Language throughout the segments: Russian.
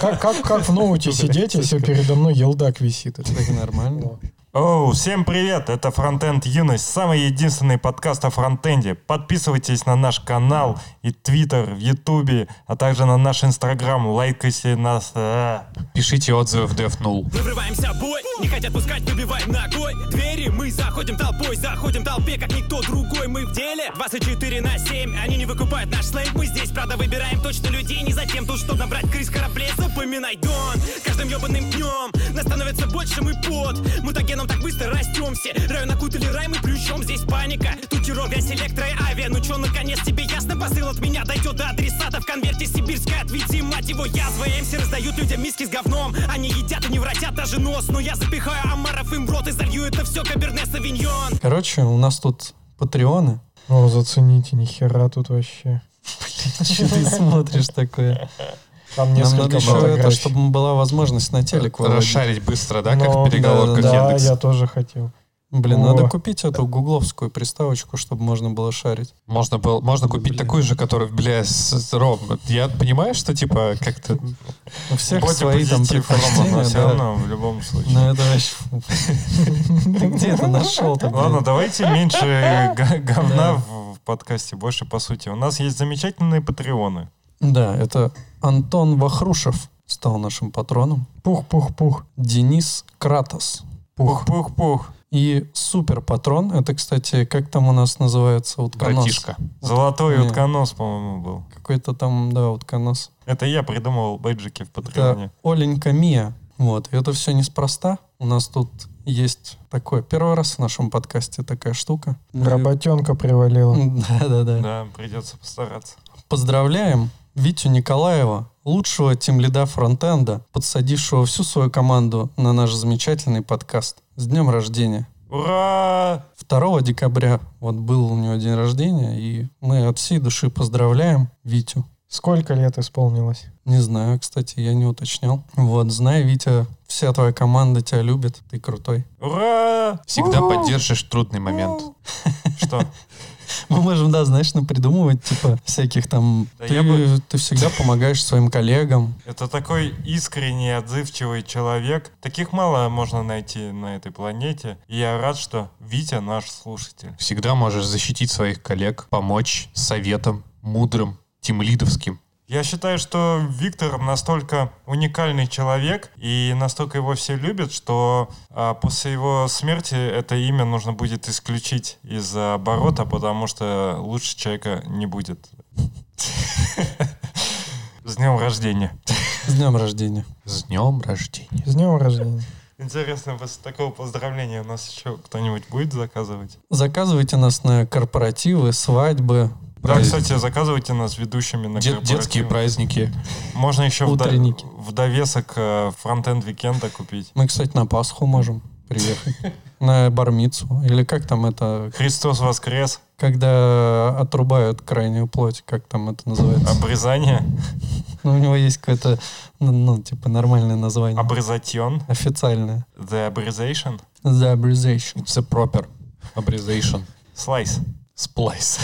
Как, как, как в ноуте сидеть, если передо мной елдак висит? Это нормально. Оу, всем привет! Это Фронтенд Юность, самый единственный подкаст о фронтенде. Подписывайтесь на наш канал и твиттер, в ютубе, а также на наш инстаграм. Лайкайте нас. а. Пишите отзывы в DevNull. Мы врываемся в бой, не хотят пускать, выбиваем ногой Двери мы заходим толпой, заходим толпе, как никто другой Мы в деле 24 на 7, они не выкупают наш слейв Мы здесь, правда, выбираем точно людей Не затем тут, чтобы набрать крыс кораблей Запоминай, Дон, каждым ебаным днем Нас становится больше, мы под Мутагеном так быстро растем все Район окутали рай, мы плющом, здесь паника. Тут террор, грязь, электро и авиа. Ну чё, наконец, тебе ясно, посыл от меня Дойдет до адресата. В конверте сибирская Ответи, мать его, язва МС раздают людям миски с говном. Они едят и не вратят даже нос. Но я запихаю омаров им в рот И залью это все каберне савиньон. Короче, у нас тут патреоны. О, зацените, нихера тут вообще. Что ты смотришь такое? Там Нам надо еще это, чтобы была возможность на телек выводить. Расшарить быстро, да, как в переговорках Да, Яндекс. я тоже хотел. Блин, О. надо купить эту гугловскую приставочку, чтобы можно было шарить. Можно, было, можно купить Блин. такую же, которая, бля, с, с- Ром, я понимаю, что, типа, как-то... У всех Боди свои там позитив, Рома, но предпочтения, все да. равно в любом случае. Ну это вообще... Ты где это нашел-то? Ладно, давайте меньше говна в подкасте, больше по сути. У нас есть замечательные патреоны. Да, это Антон Вахрушев стал нашим патроном. Пух-пух-пух. Денис Кратос. Пух. Пух-пух-пух. И супер патрон. Это, кстати, как там у нас называется? Утконос. Братишка. Золотой Не. утконос, по-моему, был. Какой-то там, да, утконос. Это я придумал бейджики в Это патреоне. Оленька Мия. Вот. И это все неспроста. У нас тут есть такое. Первый раз в нашем подкасте такая штука. Работенка привалила. Да-да-да. Да, придется постараться. Поздравляем Витю Николаева, лучшего тимлида фронтенда, подсадившего всю свою команду на наш замечательный подкаст. С днем рождения! Ура! 2 декабря вот был у него день рождения, и мы от всей души поздравляем Витю. Сколько лет исполнилось? Не знаю, кстати, я не уточнял. Вот, знай, Витя, вся твоя команда тебя любит, ты крутой. Ура! Всегда поддержишь трудный момент. Что? Мы можем, да, знаешь, придумывать, типа, всяких там... Да ты, я бы- ты всегда помогаешь своим коллегам. Это такой искренний, отзывчивый человек. Таких мало можно найти на этой планете. И я рад, что Витя наш слушатель. Всегда можешь защитить своих коллег, помочь советом, мудрым, тимлидовским. Я считаю, что Виктор настолько уникальный человек и настолько его все любят, что а, после его смерти это имя нужно будет исключить из оборота, потому что лучше человека не будет. С днем рождения. С днем рождения. С днем рождения. С днем рождения. Интересно, после такого поздравления у нас еще кто-нибудь будет заказывать? Заказывайте нас на корпоративы, свадьбы, Да, Праздник. кстати, заказывайте нас ведущими на Де- детские праздники. Можно еще в, до- в довесок э, Frontend Weekend а купить. Мы, кстати, на Пасху можем приехать. На Бар-мицву. Или как там это, Христос воскрес. когда отрубают крайнюю плоть, как там это называется? Обрезание. Ну, у него есть какое-то, ну, ну, типа, нормальное название. Обрез ation. Официальное. The abbreviation. The Abbreviation. It's a proper abbreviation. Slice. Splice.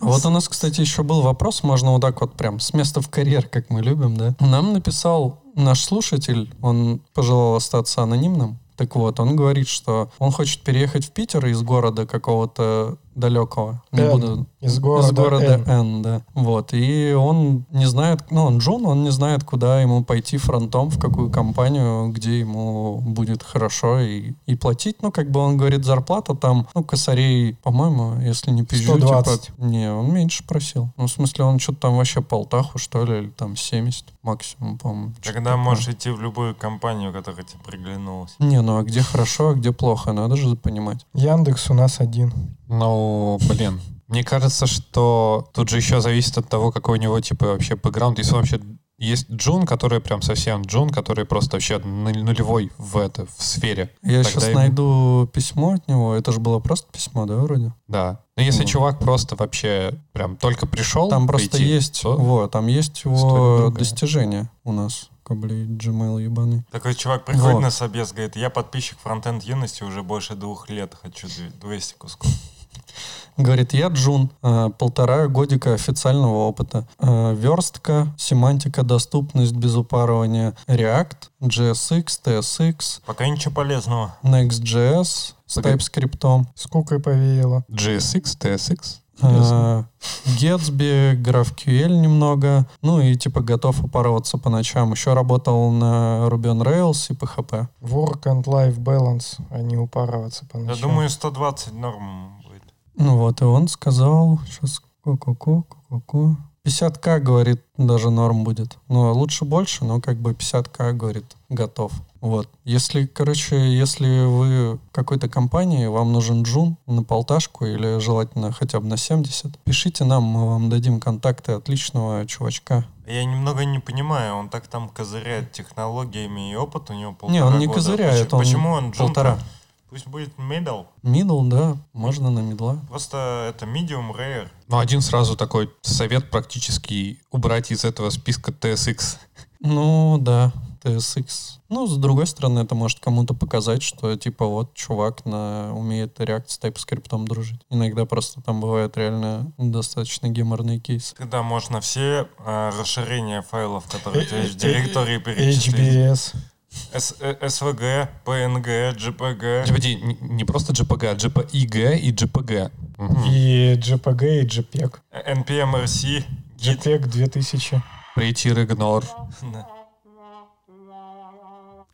Вот у нас, кстати, еще был вопрос, можно вот так вот прям с места в карьер, как мы любим, да? Нам написал наш слушатель, он пожелал остаться анонимным. Так вот, он говорит, что он хочет переехать в Питер из города какого-то далекого. Не Н. буду Из города, из города Н. Н, да. Вот. И он не знает, ну, он Джун, он не знает, куда ему пойти фронтом, в какую компанию, где ему будет хорошо и, и платить. Ну, как бы он говорит, зарплата там, ну, косарей, по-моему, если не пизжу, 120. типа... Не, он меньше просил. Ну, в смысле, он что-то там вообще полтаху, что ли, или там 70 максимум, по-моему. Тогда такое. можешь идти в любую компанию, которая тебе приглянулась. Не, ну а где хорошо, а где плохо, надо же понимать. Яндекс у нас один. Ну, блин. Мне кажется, что тут же еще зависит от того, какой у него, типа, вообще бэкграунд. Если он вообще Есть Джун, который прям совсем Джун, который просто вообще нулевой в это, в сфере. Я Тогда сейчас ему- найду письмо от него. Это же было просто письмо, да, вроде? Да. Но если Ну. чувак просто вообще прям только пришел, Там просто прийти, есть, то- вот, там есть его достижения у нас. такой, блядь, Gmail ебаный. Такой чувак приходит Вот. на собес, говорит, я подписчик фронтенд юности уже больше двух лет, хочу две- 200 кусков. Говорит, я Джун, э, полтора годика официального опыта. Э, Верстка, семантика, доступность без упарывания, React, JSX, TSX, Пока ничего полезного. Next.js с. TypeScript, Скукой повеяло. GSX, TSX. Gatsby, GraphQL немного, ну и типа готов упарываться по ночам. Еще работал на Ruby on Rails и PHP. Work and life balance, а не упарываться по Я ночам. думаю, 120 норм. Ну вот, и он сказал, сейчас ку-ку-ку, ку-ку-ку. 50к, говорит, даже норм будет. Ну, лучше больше, но как бы 50к, говорит, готов. Вот. Если, короче, если вы какой-то компании, вам нужен джун на полташку или желательно хотя бы на 70, пишите нам, мы вам дадим контакты отличного чувачка. Я немного не понимаю, он так там козыряет технологиями и опыт у него полтора Не, он не года. козыряет, Почему, он почему он джун полтора. Пусть будет middle. Middle, да, можно на мидла. Просто это medium rare. Ну, один сразу такой совет практически убрать из этого списка TSX. Ну, да, TSX. Ну, с другой стороны, это может кому-то показать, что, типа, вот, чувак на, умеет React с TypeScript дружить. Иногда просто там бывают реально достаточно геморные кейсы. Когда можно все а, расширения файлов, которые у тебя в Э, э, директории, перечислить. HBS. С- э, SVG, PNG, JPG. Подожди, не- не просто JPG, а JPEG и JPG. Мгм. И JPG, и JPEG. NPM-RC. JPEG 2000. Pretty ignore. Да.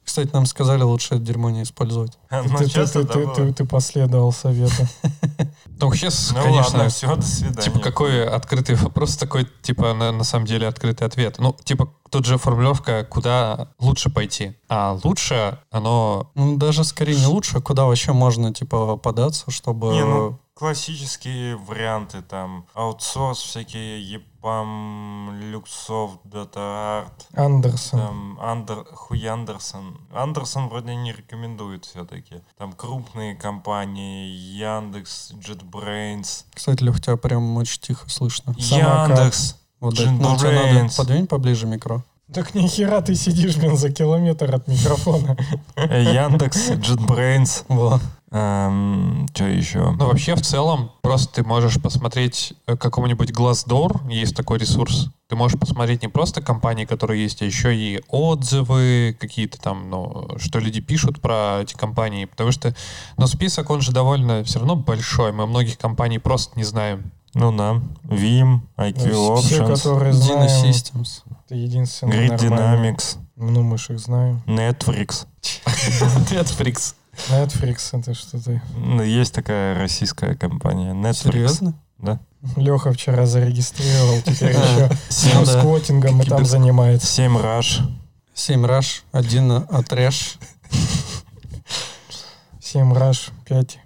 Кстати, нам сказали лучше это дерьмо не использовать. Ну, ты, ты- ты- ты- ты- ты последовал совету. Ну, сейчас, Ну конечно, ладно, все, до свидания. Типа, какой открытый вопрос, такой, типа, на, на самом деле открытый ответ. Ну, типа, тут же формулировка, куда лучше пойти. А лучше оно... Ну, даже скорее не лучше, а куда вообще можно, типа, податься, чтобы... Не, ну, классические варианты, там, аутсорс всякие, EPAM, Luxoft, DataArt, Андерсон. там, Андер, хуй Андерсон. Андерсон вроде не рекомендует все-таки. Там крупные компании, Яндекс, JetBrains, Кстати, Лех, тебя прям очень тихо слышно. Яндекс. Вот, ну, JetBrains. подвинь поближе микро. Так нихера ты сидишь, блин, за километр от микрофона. Э, Яндекс, JetBrains. Во. что еще? Ну, вообще, в целом, просто ты можешь посмотреть э, какому-нибудь Glassdoor, есть такой ресурс. Ты можешь посмотреть не просто компании, которые есть, а еще и отзывы какие-то там, ну, что люди пишут про эти компании. Потому что, ну, список, он же довольно все равно большой. Мы многих компаний просто не знаем. Ну да. Vim, IQ Ну, Все, Options, которые Dino знаем, Systems. это единственное Grid нормальное. Dynamics, Ну, мы ж их знаем. Netflix. Netflix. Netflix, это что ты? Ну, Есть такая российская компания Netflix. Серьезно? Да. Леха вчера зарегистрировал, теперь А, еще Семь, да. сквотингом и там занимается. 7 Rush. 7 раш, один отряж. 7 раш, 5.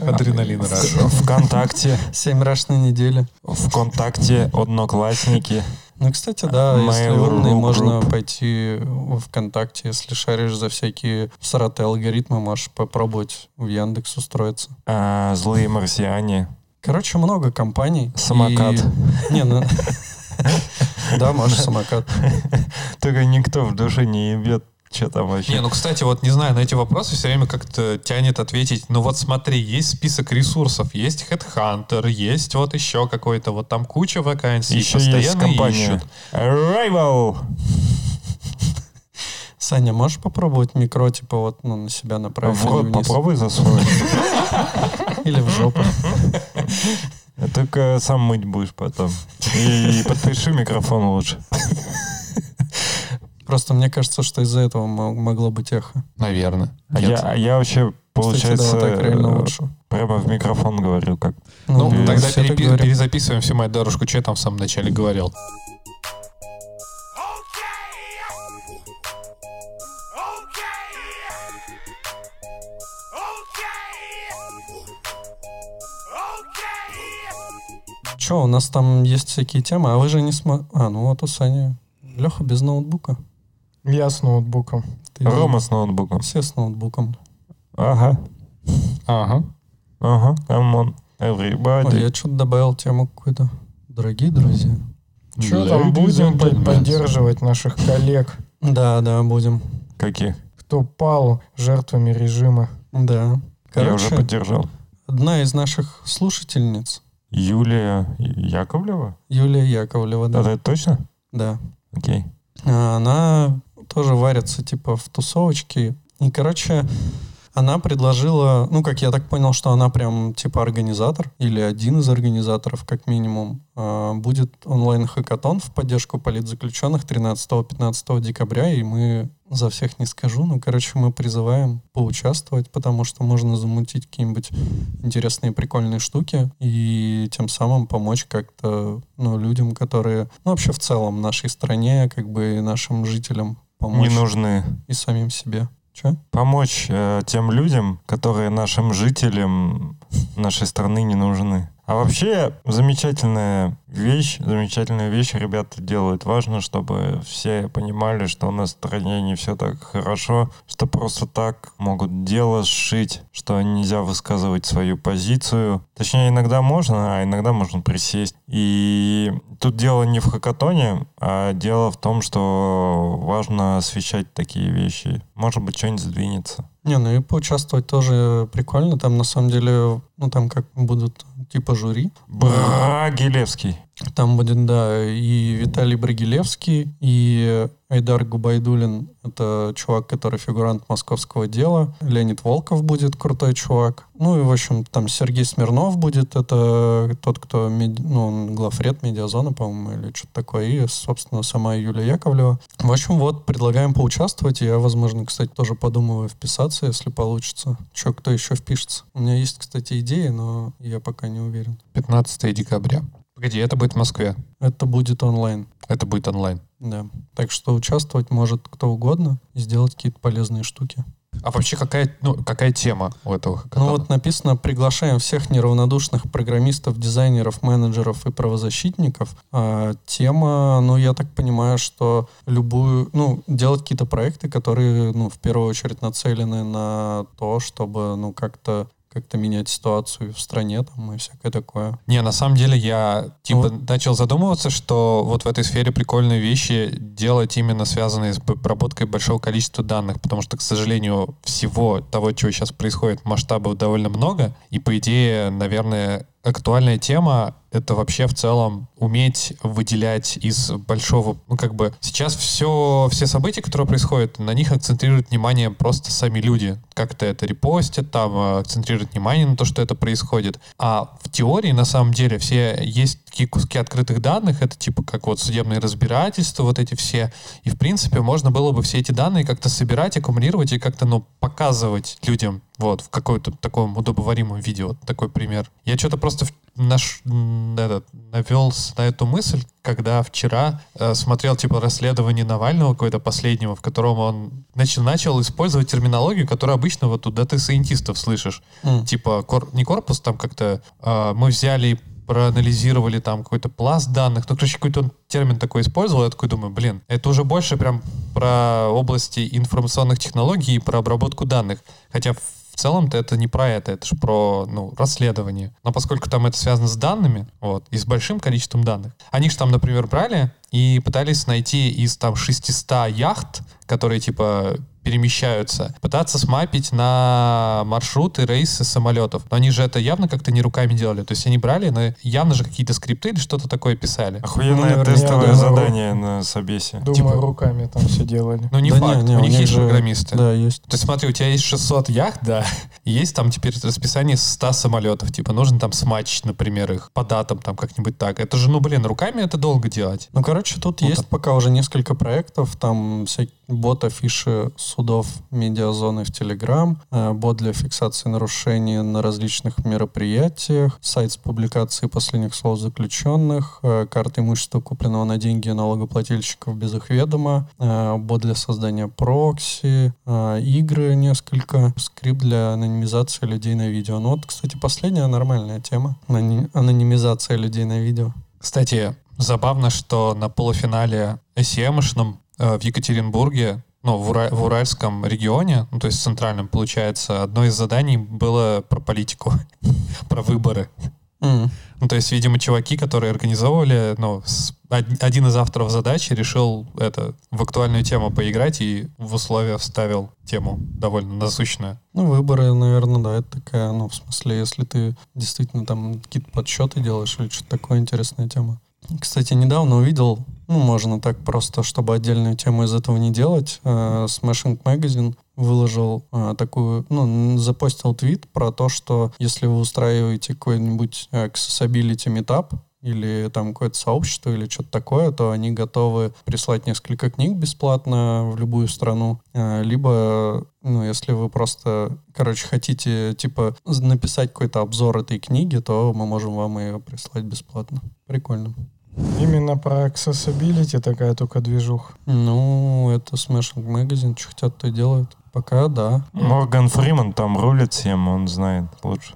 Адреналин раш. ВКонтакте. 7 раш на неделю. ВКонтакте, Одноклассники. Ну, кстати, да, Mail если умный, Group. можно пойти в ВКонтакте, если шаришь за всякие всратые алгоритмы, можешь попробовать в Яндекс устроиться. а, Злые марсиане. Короче, много компаний. Самокат. И- Не, ну... Да, можешь самокат. Только никто в душе не ебет, что там вообще. Не, ну, кстати, вот не знаю, на эти вопросы все время как-то тянет ответить. Ну, вот смотри, есть список ресурсов, есть Headhunter, есть вот еще какой-то, вот там куча вакансий, Еще есть постоянно компания ищут. Arrival. Саня, можешь попробовать микро, типа, вот, ну, на себя направить В рот попробуй засунуть. Или в жопу. Только сам мыть будешь потом. И подпиши микрофон лучше. Просто мне кажется, что из-за этого мо- могло быть эхо. Наверное. А Нет. я, а я вообще, Кстати, да, получается, вот так реально э, лучше. прямо в микрофон говорю, как Ну, Э, тогда все так перепи- говорят. перезаписываем всю мою дорожку, что я там в самом начале говорил. Че, у нас там есть всякие темы, а вы же не смо... А, ну вот у Сани. Леха без ноутбука. Я с ноутбуком. Ты Рома с ноутбуком. Все с ноутбуком. Ага, Ага. ага, come on, Ой, everybody. я что-то добавил тему какую-то. Дорогие друзья. Что там будем поддерживать наших коллег? Да, да, будем. Каких? Кто пал жертвами режима. Да. Я уже Короче, поддержал. одна из наших слушательниц, Юлия Яковлева? Юлия Яковлева, да. Да, это точно? Да. Окей. А, Она тоже варится типа в тусовочке. И, короче, она предложила, ну, как я так понял, что она прям типа организатор или один из организаторов, как минимум. А, Будет онлайн-хакатон в поддержку политзаключенных 13-15 декабря, и мы за всех не скажу, но, короче, мы призываем поучаствовать, потому что можно замутить какие-нибудь интересные, прикольные штуки и тем самым помочь как-то, ну, людям, которые, ну, вообще в целом нашей стране, как бы нашим жителям помочь Не нужны. и самим себе. Че? Помочь э, тем людям, которые нашим жителям нашей страны не нужны. А вообще, замечательная вещь, замечательная вещь ребята делают. Важно, чтобы все понимали, что у нас в стране не все так хорошо, что просто так могут дело сшить, что нельзя высказывать свою позицию. Точнее, иногда можно, а иногда можно присесть. И тут дело не в хакатоне, а дело в том, что важно освещать такие вещи. Может быть, что-нибудь сдвинется. Не, ну и поучаствовать тоже прикольно. Там на самом деле, ну там как будут типа жюри. Брагилевский. Там будет, да, и Виталий Брагилевский, и Айдар Губайдулин. Это чувак, который фигурант московского дела. Леонид Волков будет крутой чувак. Ну и, в общем, там Сергей Смирнов будет. Это тот, кто, ну, он главред медиазона, по-моему, или что-то такое. И, собственно, сама Юлия Яковлева. В общем, вот, предлагаем поучаствовать. Я, возможно, кстати, тоже подумываю вписаться, если получится. Че, кто еще впишется? У меня есть, кстати, идеи, но я пока не уверен. 15 декабря. Погоди, это будет в Москве. Это будет онлайн. Это будет онлайн. Да. Так что участвовать может кто угодно и сделать какие-то полезные штуки. А вообще какая, ну, какая тема у этого хакатона? Ну вот написано, приглашаем всех неравнодушных программистов, дизайнеров, менеджеров и правозащитников. А, тема, ну я так понимаю, что любую, ну делать какие-то проекты, которые, ну в первую очередь нацелены на то, чтобы, ну как-то как-то менять ситуацию в стране там и всякое такое. Не, на самом деле я типа Ну. начал задумываться, что вот в этой сфере прикольные вещи делать именно связанные с обработкой большого количества данных, потому что, к сожалению, всего того, чего сейчас происходит, масштабов довольно много, и по идее, наверное, актуальная тема — это вообще в целом уметь выделять из большого... Ну, как бы сейчас все, все события, которые происходят, на них акцентрируют внимание просто сами люди. Как-то это репостят, там э, акцентрируют внимание на то, что это происходит. А в теории, на самом деле, все есть такие куски открытых данных, это типа как вот судебные разбирательства, вот эти все. И, в принципе, можно было бы все эти данные как-то собирать, аккумулировать и как-то, ну, показывать людям вот, в каком-то таком удобоваримом виде. Вот такой пример. Я что-то просто наш, этот, навел с- на эту мысль, когда вчера э, смотрел типа расследование Навального какое-то последнего, в котором он начал, начал использовать терминологию, которую обычно вот у data scientist ов слышишь. М. Типа, кор- не корпус, там как-то э, мы взяли и проанализировали там какой-то пласт данных. Ну, короче, какой-то он термин такой использовал. Я такой думаю, блин, это уже больше прям про области информационных технологий и про обработку данных. Хотя в целом-то это не про это, это же про ну, расследование. Но поскольку там это связано с данными, вот, и с большим количеством данных, они же там, например, брали и пытались найти из там 600 яхт, которые типа перемещаются, пытаться смапить на маршруты, рейсы самолетов. Но они же это явно как-то не руками делали. То есть они брали, но явно же какие-то скрипты или что-то такое писали. Охуенное Ну, тестовое думаю, задание на собесе. Думаю, Типа- руками там все делали. Ну, не Да факт. не, у у них есть же- программисты. Да, есть. То есть смотри, у тебя есть 600 яхт, да, есть там теперь расписание 100 самолетов. Типа нужно там сматчить, например, их по датам там как-нибудь так. Это же, ну, блин, руками это долго делать. Ну, короче, тут Вот есть пока уже несколько проектов. Там всякие бот афиши судов медиазоны в Телеграм, э, бот для фиксации нарушений на различных мероприятиях, сайт с публикацией последних слов заключенных, э, карта имущества, купленного на деньги налогоплательщиков без их ведома, э, бот для создания прокси, игры несколько, скрипт для анонимизации людей на видео. Ну вот, кстати, последняя нормальная тема. Анонимизация людей на видео. Кстати, забавно, что на полуфинале SEM-шном в Екатеринбурге, ну, в, Ура- в Уральском регионе, ну, то есть центральном, получается, одно из заданий было про политику, про выборы. М. Ну, то есть, видимо, чуваки, которые организовывали, ну, с- од- один из авторов задачи решил это в актуальную тему поиграть и в условия вставил тему довольно насущную. Ну, выборы, наверное, да, это такая, ну, в смысле, если ты действительно там какие-то подсчеты делаешь или что-то такое интересная тема. Кстати, недавно увидел, ну, можно так просто, чтобы отдельную тему из этого не делать, э, Smashing Magazine выложил э, такую, ну, запостил твит про то, что если вы устраиваете какой-нибудь accessibility meetup, или там какое-то сообщество или что-то такое, то они готовы прислать несколько книг бесплатно в любую страну. Э, Либо, ну, если вы просто, короче, хотите, типа, написать какой-то обзор этой книги, то мы можем вам ее прислать бесплатно. Прикольно. Именно про accessibility такая только движуха. Ну, это Smashing Magazine, что хотят, то и делают. Пока, да. Морган Фриман там рулит всем, он знает лучше.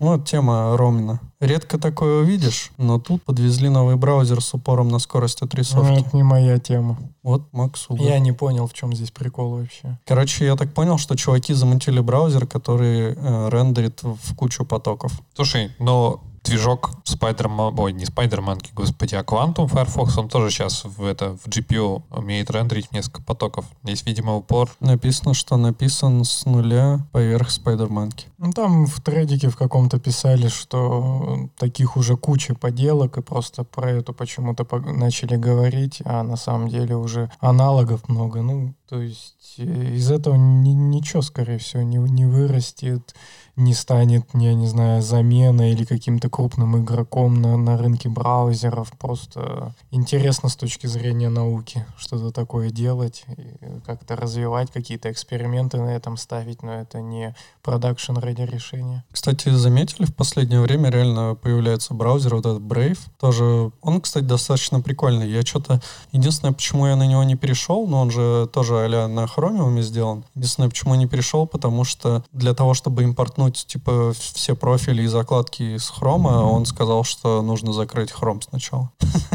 Вот тема Ромина. Редко такое увидишь, но тут подвезли новый браузер с упором на скорость Ну, отрисовки. это не моя тема. Вот Макс Уга. Я не понял, в чем здесь прикол вообще. Короче, я так понял, что чуваки замутили браузер, который э, рендерит в кучу потоков. Слушай, но движок Spider-Man, ой, не Spider-Man, господи, а Quantum Firefox, он тоже сейчас в, это, в GPU умеет рендерить несколько потоков. Есть, видимо, упор. Написано, что написан с нуля поверх спайдерманки. Ну, там в тредике в каком-то писали, что таких уже куча поделок, и просто про эту почему-то начали говорить, а на самом деле уже аналогов много. Ну, то есть э, из этого ни- ничего, скорее всего, не, не вырастет, не станет, я не знаю, заменой или каким-то крупным игроком на, на рынке браузеров. Просто интересно с точки зрения науки что-то такое делать, как-то развивать, какие-то эксперименты на этом ставить, но это не продакшн ради решения. Кстати, заметили, в последнее время реально появляется браузер, вот этот Brave. Тоже, он, кстати, достаточно прикольный. Я что-то... Единственное, почему я на него не перешел, но он же тоже а на Chromium сделан. Единственное, почему я не перешел, потому что для того, чтобы импортнуть, типа, все профили и закладки из Chrome, он сказал, что нужно закрыть Chrome сначала.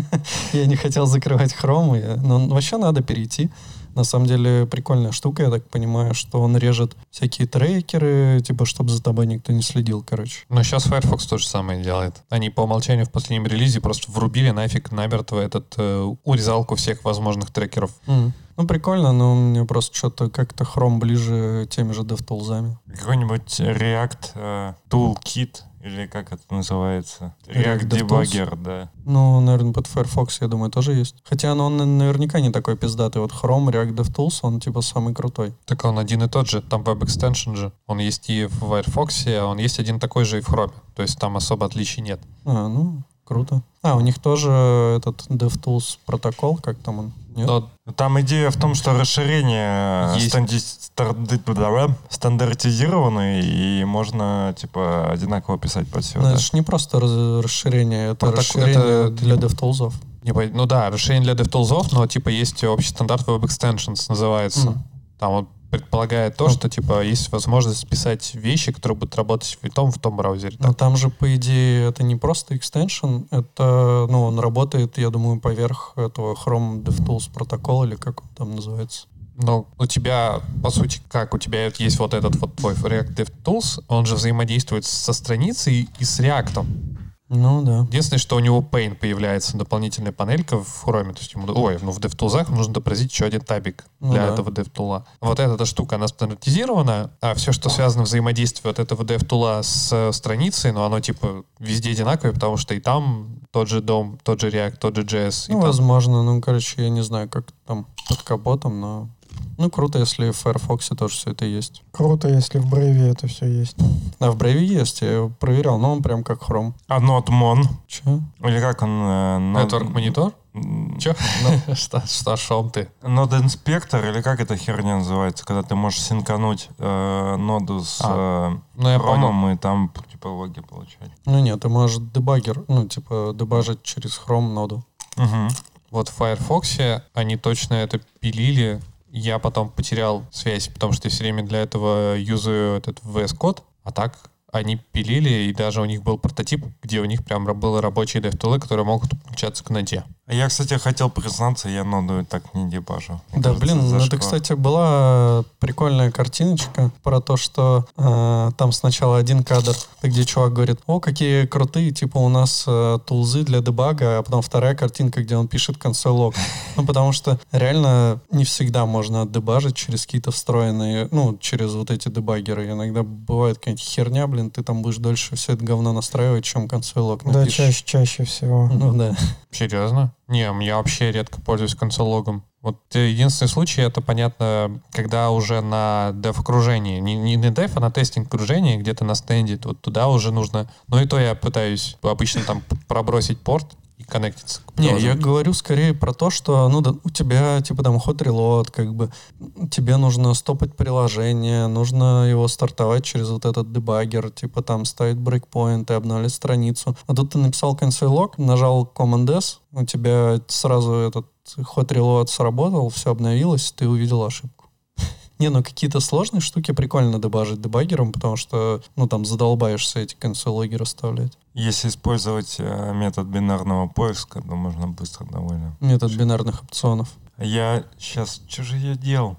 Я не хотел закрывать я- но вообще надо перейти. На самом деле прикольная штука, я так понимаю, что он режет всякие трекеры, типа, чтобы за тобой никто не следил, короче. Но сейчас Firefox то же самое делает. Они по умолчанию в последнем релизе просто врубили нафиг намертво этот э, урезалку всех возможных трекеров. М. Ну, прикольно, но мне просто что-то как-то Chrome ближе теми же DevTools. Какой-нибудь React э, Toolkit, или как это называется? React? Debugger, да. Ну, наверное, под Firefox, я думаю, тоже есть. Хотя ну, он на- наверняка не такой пиздатый. Вот Chrome, React DevTools, он типа самый крутой. Так он один и тот же, там Web Extension же. Он есть и в Firefox, а он есть один такой же и в Chrome. То есть там особо отличий нет. А, ну, круто. А, у них тоже этот DevTools протокол, как там он? Нет? Но Там идея в том, что расширения Есть. станди- стандартизированы, и можно, типа, одинаково писать под все. Ну, это же не просто расширение, это Протокол- расширение это- для DevTools. Ну да, расширение для DevTools, но типа есть общий стандарт Web Extensions называется. Мгм. Там он предполагает то, Ну. что типа есть возможность писать вещи, которые будут работать в том, в том браузере. Но Так. там же, по идее, это не просто экстеншн, это, ну, он работает, я думаю, поверх этого Chrome DevTools протокола, или как он там называется. Но у тебя, по сути, как? У тебя есть вот этот вот твой React DevTools, он же взаимодействует со страницей и с React. Ну, да. Единственное, что у него Paint появляется, дополнительная панелька в Chrome. То есть ему, ой, ну в DevTools нужно отобразить еще один табик Ну для да. этого DevTool. Вот эта штука, она стандартизирована, а все, что связано взаимодействие вот этого DevTool с э, страницей, ну оно типа везде одинаковое, потому что и там тот же дом, тот же React, тот же JS. и Ну, там- возможно, ну, короче, я не знаю, как там под капотом, но... Ну, круто, если в Firefox тоже все это есть. Круто, если в Brave это все есть. А в Brave есть, я проверял, но он прям как Chrome. А NodeMon, Че? или как он? э, Node- Network Monitor? Че? Что, что, шом ты? Node Inspector, или как эта херня называется, когда ты можешь синкануть э, ноду с А, э, Ну. Chrome и там типа логи получать. Ну, нет, ты можешь дебаггер, ну, типа, дебажить через Chrome ноду. Вот в Firefox они точно это пилили. Я потом потерял связь, потому что я все время для этого юзаю этот VS Code. А так они пилили, и даже у них был прототип, где у них прям был рабочий DevTools, которые могут подключаться к ноде. А Я, кстати, хотел признаться, я ноду так не дебажу. Да, кажется, блин, ну это, зашквар. кстати, была прикольная картиночка про то, что э, там сначала один кадр, где чувак говорит, о, какие крутые, типа у нас э, тулзы для дебага, а потом вторая картинка, где он пишет консоль лог. Ну, потому что реально не всегда можно отдебажить через какие-то встроенные, ну, через вот эти дебаггеры. Иногда бывает какая-нибудь херня, блин, ты там будешь дольше все это говно настраивать, чем консоль лог Да, чаще, чаще всего. Ну да. Серьезно? Не, я вообще редко пользуюсь консологом. Вот э, единственный случай, это понятно, когда уже на дев-окружении, не, не на дев, а на тестинг-окружении, где-то на стенде, вот туда уже нужно... Ну и то я пытаюсь обычно там пробросить порт и коннектиться к Не, я говорю скорее про то, что ну, да, у тебя типа там ход релот, как бы тебе нужно стопать приложение, нужно его стартовать через вот этот дебаггер, типа там ставить брейкпоинты, обновлять страницу. А тут ты написал console log, нажал Command S, у тебя сразу этот ход релот сработал, все обновилось, ты увидел ошибку. Не, ну какие-то сложные штуки прикольно дебажить дебаггером, потому что, ну, там задолбаешься эти консоль-логи расставлять. Если использовать э, метод бинарного поиска, то можно быстро довольно. Метод бинарных опционов. Я сейчас... Что же я делал?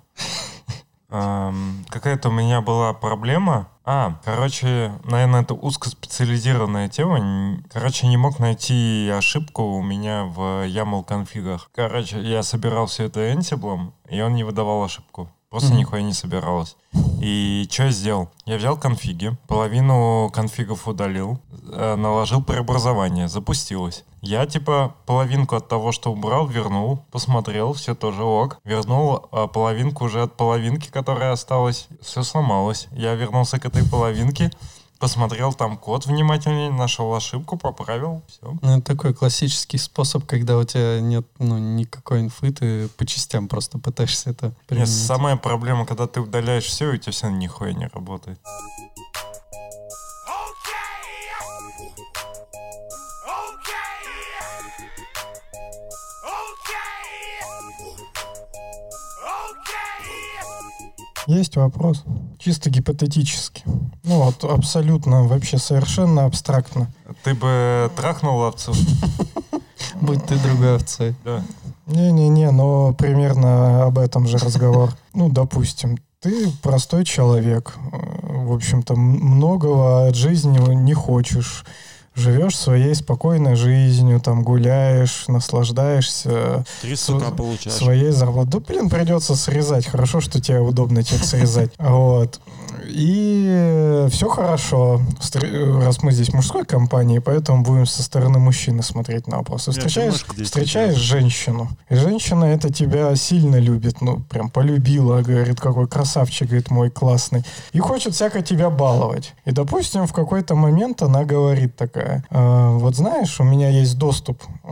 Какая-то у меня была проблема. А, короче, наверное, это узкоспециализированная тема. Короче, не мог найти ошибку у меня в YAML конфигах. Короче, я собирал все это Ansible, и он не выдавал ошибку. Просто Мгм. нихуя не собиралось. И что я сделал? Я взял конфиги, половину конфигов удалил, э, наложил преобразование, запустилось. Я типа половинку от того, что убрал, вернул, посмотрел, все тоже ок. Вернул а, половинку уже от половинки, которая осталась. Все сломалось. Я вернулся к этой половинке, посмотрел там код внимательнее, нашел ошибку, поправил, все. Ну, это такой классический способ, когда у тебя нет ну, никакой инфы, ты по частям просто пытаешься это Нет, применить. самая проблема, когда ты удаляешь все, и у тебя все нихуя не работает. Есть вопрос. Чисто гипотетически. Ну вот, абсолютно, вообще совершенно абстрактно. Ты бы трахнул овцу? Будь ты другой овцой. Да. Не-не-не, но примерно об этом же разговор. Ну, допустим, ты простой человек. э, В общем-то, многого от жизни не хочешь. Живешь своей спокойной жизнью, там гуляешь, наслаждаешься Три Су- сука получаешь. своей зарплатой. Да, блин, придется срезать. Хорошо, что тебе удобно текст срезать. Вот. И все хорошо, раз мы здесь мужской компании, поэтому будем со стороны мужчины смотреть на вопрос. Я Встречаешь, встречаешь женщину, и женщина это тебя сильно любит, ну, прям полюбила, говорит, какой красавчик, говорит, мой классный, и хочет всяко тебя баловать. И, допустим, в какой-то момент она говорит такая, «А, вот знаешь, у меня есть доступ э,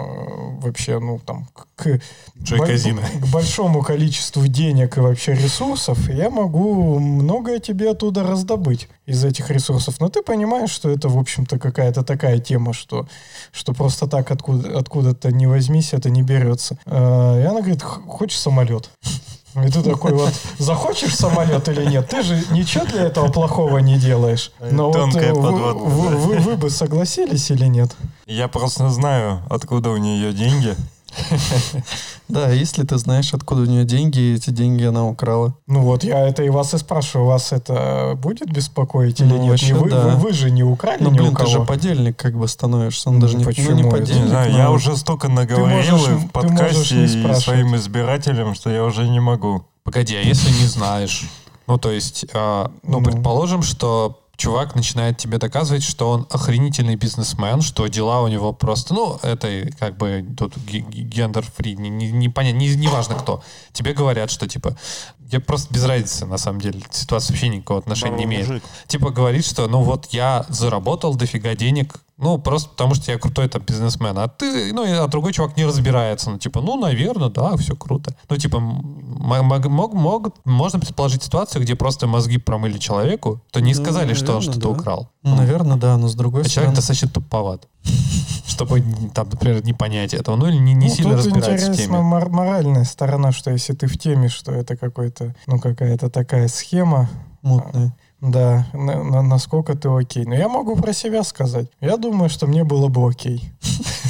вообще, ну, там, к, к большому количеству денег и вообще ресурсов, и я могу многое тебе оттуда раздобыть из этих ресурсов. Но ты понимаешь, что это, в общем-то, какая-то такая тема, что, что просто так откуда, откуда-то не возьмись, это не берется. А, И она говорит, «Х- хочешь самолет? И ты такой вот, захочешь самолет или нет? Ты же ничего для этого плохого не делаешь. Но вот Тонкая э, вы, подводка, вы- да. вы- вы бы согласились или нет? Я просто знаю, откуда у нее деньги. Да, если ты знаешь, откуда у нее деньги, эти деньги она украла. Ну вот, я это и вас и спрашиваю, вас это будет беспокоить или Ну, нет? вы, же не украли Ну, блин, ты же подельник как бы становишься. Он Ну, даже не, ну, почему не это? подельник. Я уже столько наговорил в подкасте и своим избирателям, что я уже не могу. Погоди, а если не знаешь? Ну, то есть, а, ну, Ну. предположим, что чувак начинает тебе доказывать, что он охренительный бизнесмен, что дела у него просто, ну, это как бы тут ге- ге- гендер-фри, не, не, не, поня- не, не важно кто. Тебе говорят, что типа, я просто без разницы, на самом деле, ситуация вообще никакого отношения не Здорово, имеет. мужик. Типа говорит, что, ну, вот я заработал дофига денег, ну, просто потому что я крутой там бизнесмен, а ты, ну, а другой чувак не разбирается, ну, типа, ну, наверное, да, все круто. Ну, типа, мог- мог- могут, можно предположить ситуацию, где просто мозги промыли человеку, то не Ну, сказали, что наверное, что-то да. украл. Ну, наверное, да, но с другой А человек стороны... достаточно туповат, чтобы, там, например, не понять этого, ну, или не, не Ну, сильно тут разбирается в теме. мор- моральная сторона, что если ты в теме, что это какой-то, ну, какая-то такая схема, Мутные. Да, на- на- насколько ты окей. Но я могу про себя сказать. Я думаю, что мне было бы окей.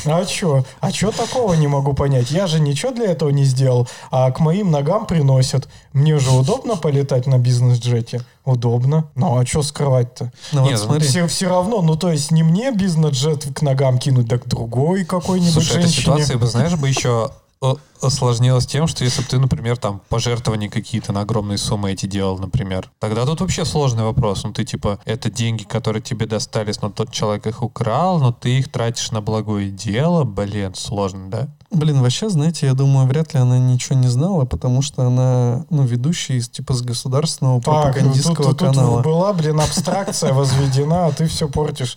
А чё? А чё такого не могу понять? Я же ничего для этого не сделал, а к моим ногам приносят. Мне же удобно полетать на бизнес-джете? Удобно. Ну а что скрывать-то? Ну вот Нет, ну, смотри. Все, все равно, ну то есть не мне бизнес-джет к ногам кинуть, так другой какой-нибудь Слушай, эта женщине. ситуация бы, знаешь, бы еще о- осложнилась тем, что если бы ты, например, там пожертвования какие-то на огромные суммы эти делал, например, тогда тут вообще сложный вопрос. Ну, ты типа, это деньги, которые тебе достались, но тот человек их украл, но ты их тратишь на благое дело, блин, сложно, да? Блин, вообще, знаете, я думаю, вряд ли она ничего не знала, потому что она, ну, ведущая из, типа, с государственного Так, ну, пропагандистского тут, тут канала. была, блин, абстракция возведена, а ты все портишь.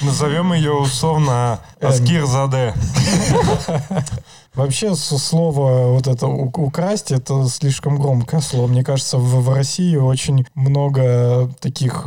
Назовем ее условно. Аскир Заде. Вообще слово вот это украсть это слишком громкое слово. Мне кажется, в, в России очень много таких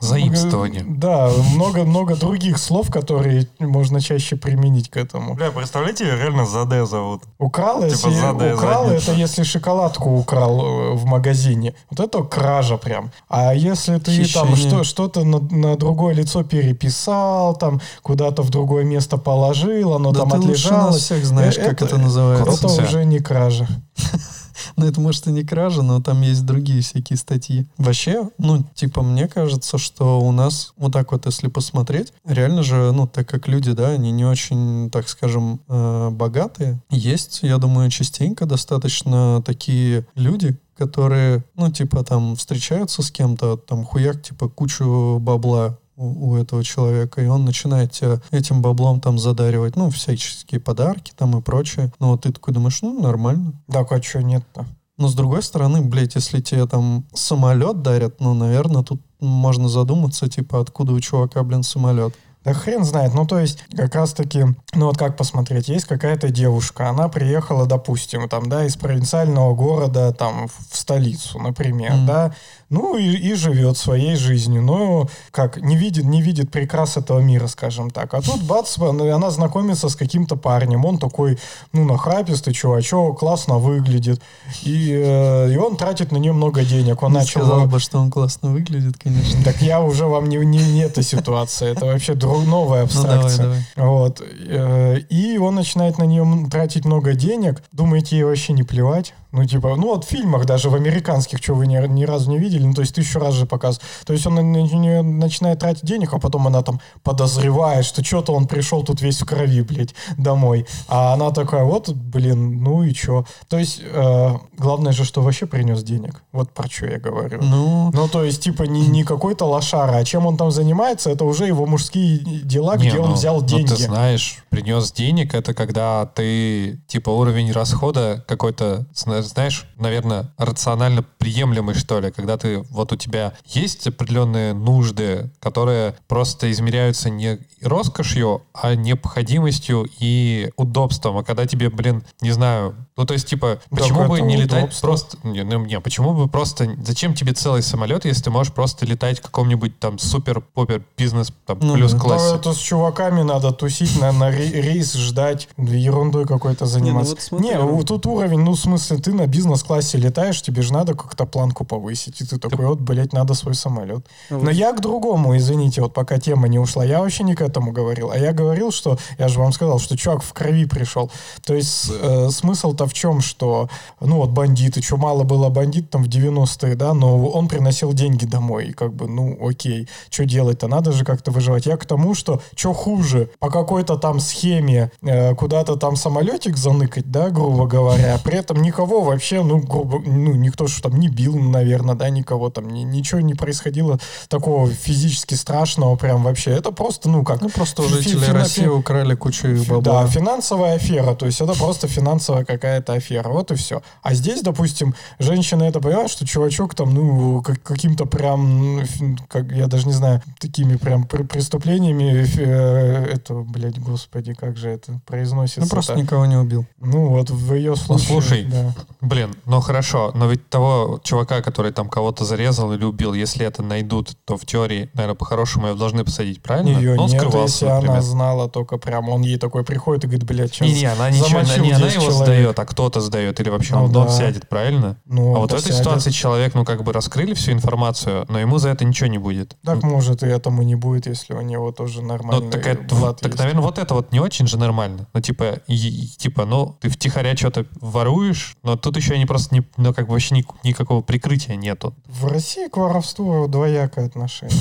Заимствование. много- Да, много-много других слов, которые можно чаще применить к этому. Бля, представляете, ее реально Заде зовут. Украл, Типа если задая украл, это если шоколадку украл э, в магазине. Вот это кража прям. А если ты там Хищение. что, что-то на, на другое лицо переписал, там куда-то в другое место положил, оно Да там ты лучше нас отлежалось. всех знаешь, Э, как это- это называется. Это уже не кража. Ну, это, может, и не кража, но там есть другие всякие статьи. Вообще, ну, типа, мне кажется, что у нас, вот так вот, если посмотреть, реально же, ну, так как люди, да, они не очень, так скажем, э, богатые, есть, я думаю, частенько достаточно такие люди, которые, ну, типа, там, встречаются с кем-то, там, хуяк, типа, кучу бабла у, у этого человека, и он начинает тебя этим баблом там задаривать, ну, всяческие подарки там и прочее. Ну, вот ты такой думаешь, ну, нормально. Так, а что нет-то? Но с другой стороны, блядь, если тебе там самолет дарят, ну, наверное, тут можно задуматься, типа, откуда у чувака, блин, самолет. Да хрен знает. Ну, то есть, как раз-таки, ну вот как посмотреть, есть какая-то девушка, она приехала, допустим, там, да, из провинциального города, там, в столицу, например, Мгм. да, ну и, и живет своей жизнью, но как, не видит, не видит прекрас этого мира, скажем так. А тут, бац, она знакомится с каким-то парнем, он такой, ну, нахрапистый чувачок, классно выглядит, и, э, и он тратит на нее много денег. Он Не начал... сказал бы, что он классно выглядит, конечно. Так я уже вам не, не, не эта ситуация, это вообще друг, новая Ну, давай, абстракция. давай. Вот. Э, И он начинает на нее тратить много денег. Думаете, ей вообще не плевать? Ну, типа, ну вот в фильмах даже в американских, что вы ни, ни разу не видели, ну, то есть тысячу раз же показ. То есть он на нее начинает тратить денег, а потом она там подозревает, что что-то он пришел тут весь в крови, блядь, домой. А она такая, вот, блин, ну и что? То есть, э, главное же, что вообще принес денег. Вот про что я говорю. Ну, Ну, то есть, типа, не, не какой-то лошара, а чем он там занимается, это уже его мужские дела, Не, где он ну, взял ну, деньги. ты знаешь, принес денег, это когда ты, типа, уровень расхода какой-то, зна- знаешь, наверное, рационально приемлемый, что ли, когда ты, вот у тебя есть определенные нужды, которые просто измеряются не роскошью, а необходимостью и удобством. А когда тебе, блин, не знаю, ну, то есть, типа, почему бы не летать удобство. просто... Не, ну, не, почему бы просто... Зачем тебе целый самолет, если ты можешь просто летать в каком-нибудь там супер-попер бизнес там Ну плюс да. Ну, классе? это с чуваками надо тусить, на, на ре- рейс ждать, ерундой какой-то заниматься. вот смотри, Не, Ром. у- тут уровень, ну, в смысле, ты на бизнес-классе летаешь, тебе же надо как-то планку повысить. И ты такой, вот, блядь, надо свой самолет. Но я к другому, извините, вот пока тема не ушла, я вообще не этому говорил. А я говорил, что, я же вам сказал, что чувак в крови пришел. То есть э, смысл-то в чем, что, ну вот бандиты, что мало было бандит там в 90-е, да, но он приносил деньги домой. И как бы, ну окей, что делать-то? Надо же как-то выживать. Я к тому, что что хуже, по какой-то там схеме э, куда-то там самолетик заныкать, да, грубо говоря, при этом никого вообще, ну, грубо, ну, никто же там не бил, наверное, да, никого там, ни- ничего не происходило такого физически страшного прям вообще. Это просто, ну, как... ну просто у фи- жителей фи- России фи- украли кучу Да, бабла. финансовая афера, то есть это просто финансовая какая-то афера, вот и все. А здесь, допустим, женщина это понимает, что чувачок там, ну, как- каким-то прям, ну, как, я даже не знаю, такими прям пр- преступлениями, э, это, блядь, господи, как же это произносится Ну просто никого не убил. Ну, вот в ее случае, слушай, да. Блин, ну хорошо, но ведь того чувака, который там кого-то зарезал или убил, если это найдут, то в теории, наверное, по-хорошему его должны посадить, правильно? Ее Но он нет. Это если например. она знала только прям, он ей такой приходит и говорит, блядь, сейчас Не-не, она ничего, замочил не она 10 его человек. сдает, а кто-то сдает, или вообще Ну он, он да. сядет, правильно? Ну, а вот в этой сядет. ситуации человек, ну, как бы раскрыли всю информацию, но ему за это ничего не будет. Так, может, и этому не будет, если у него тоже Ну, нормальный так, это, вот, так, наверное, вот это вот не очень же нормально. Ну, типа, и- типа, ну, ты втихаря что-то воруешь, но тут еще они просто не, ну, как бы вообще ни- никакого прикрытия нету. В России к воровству двоякое отношение.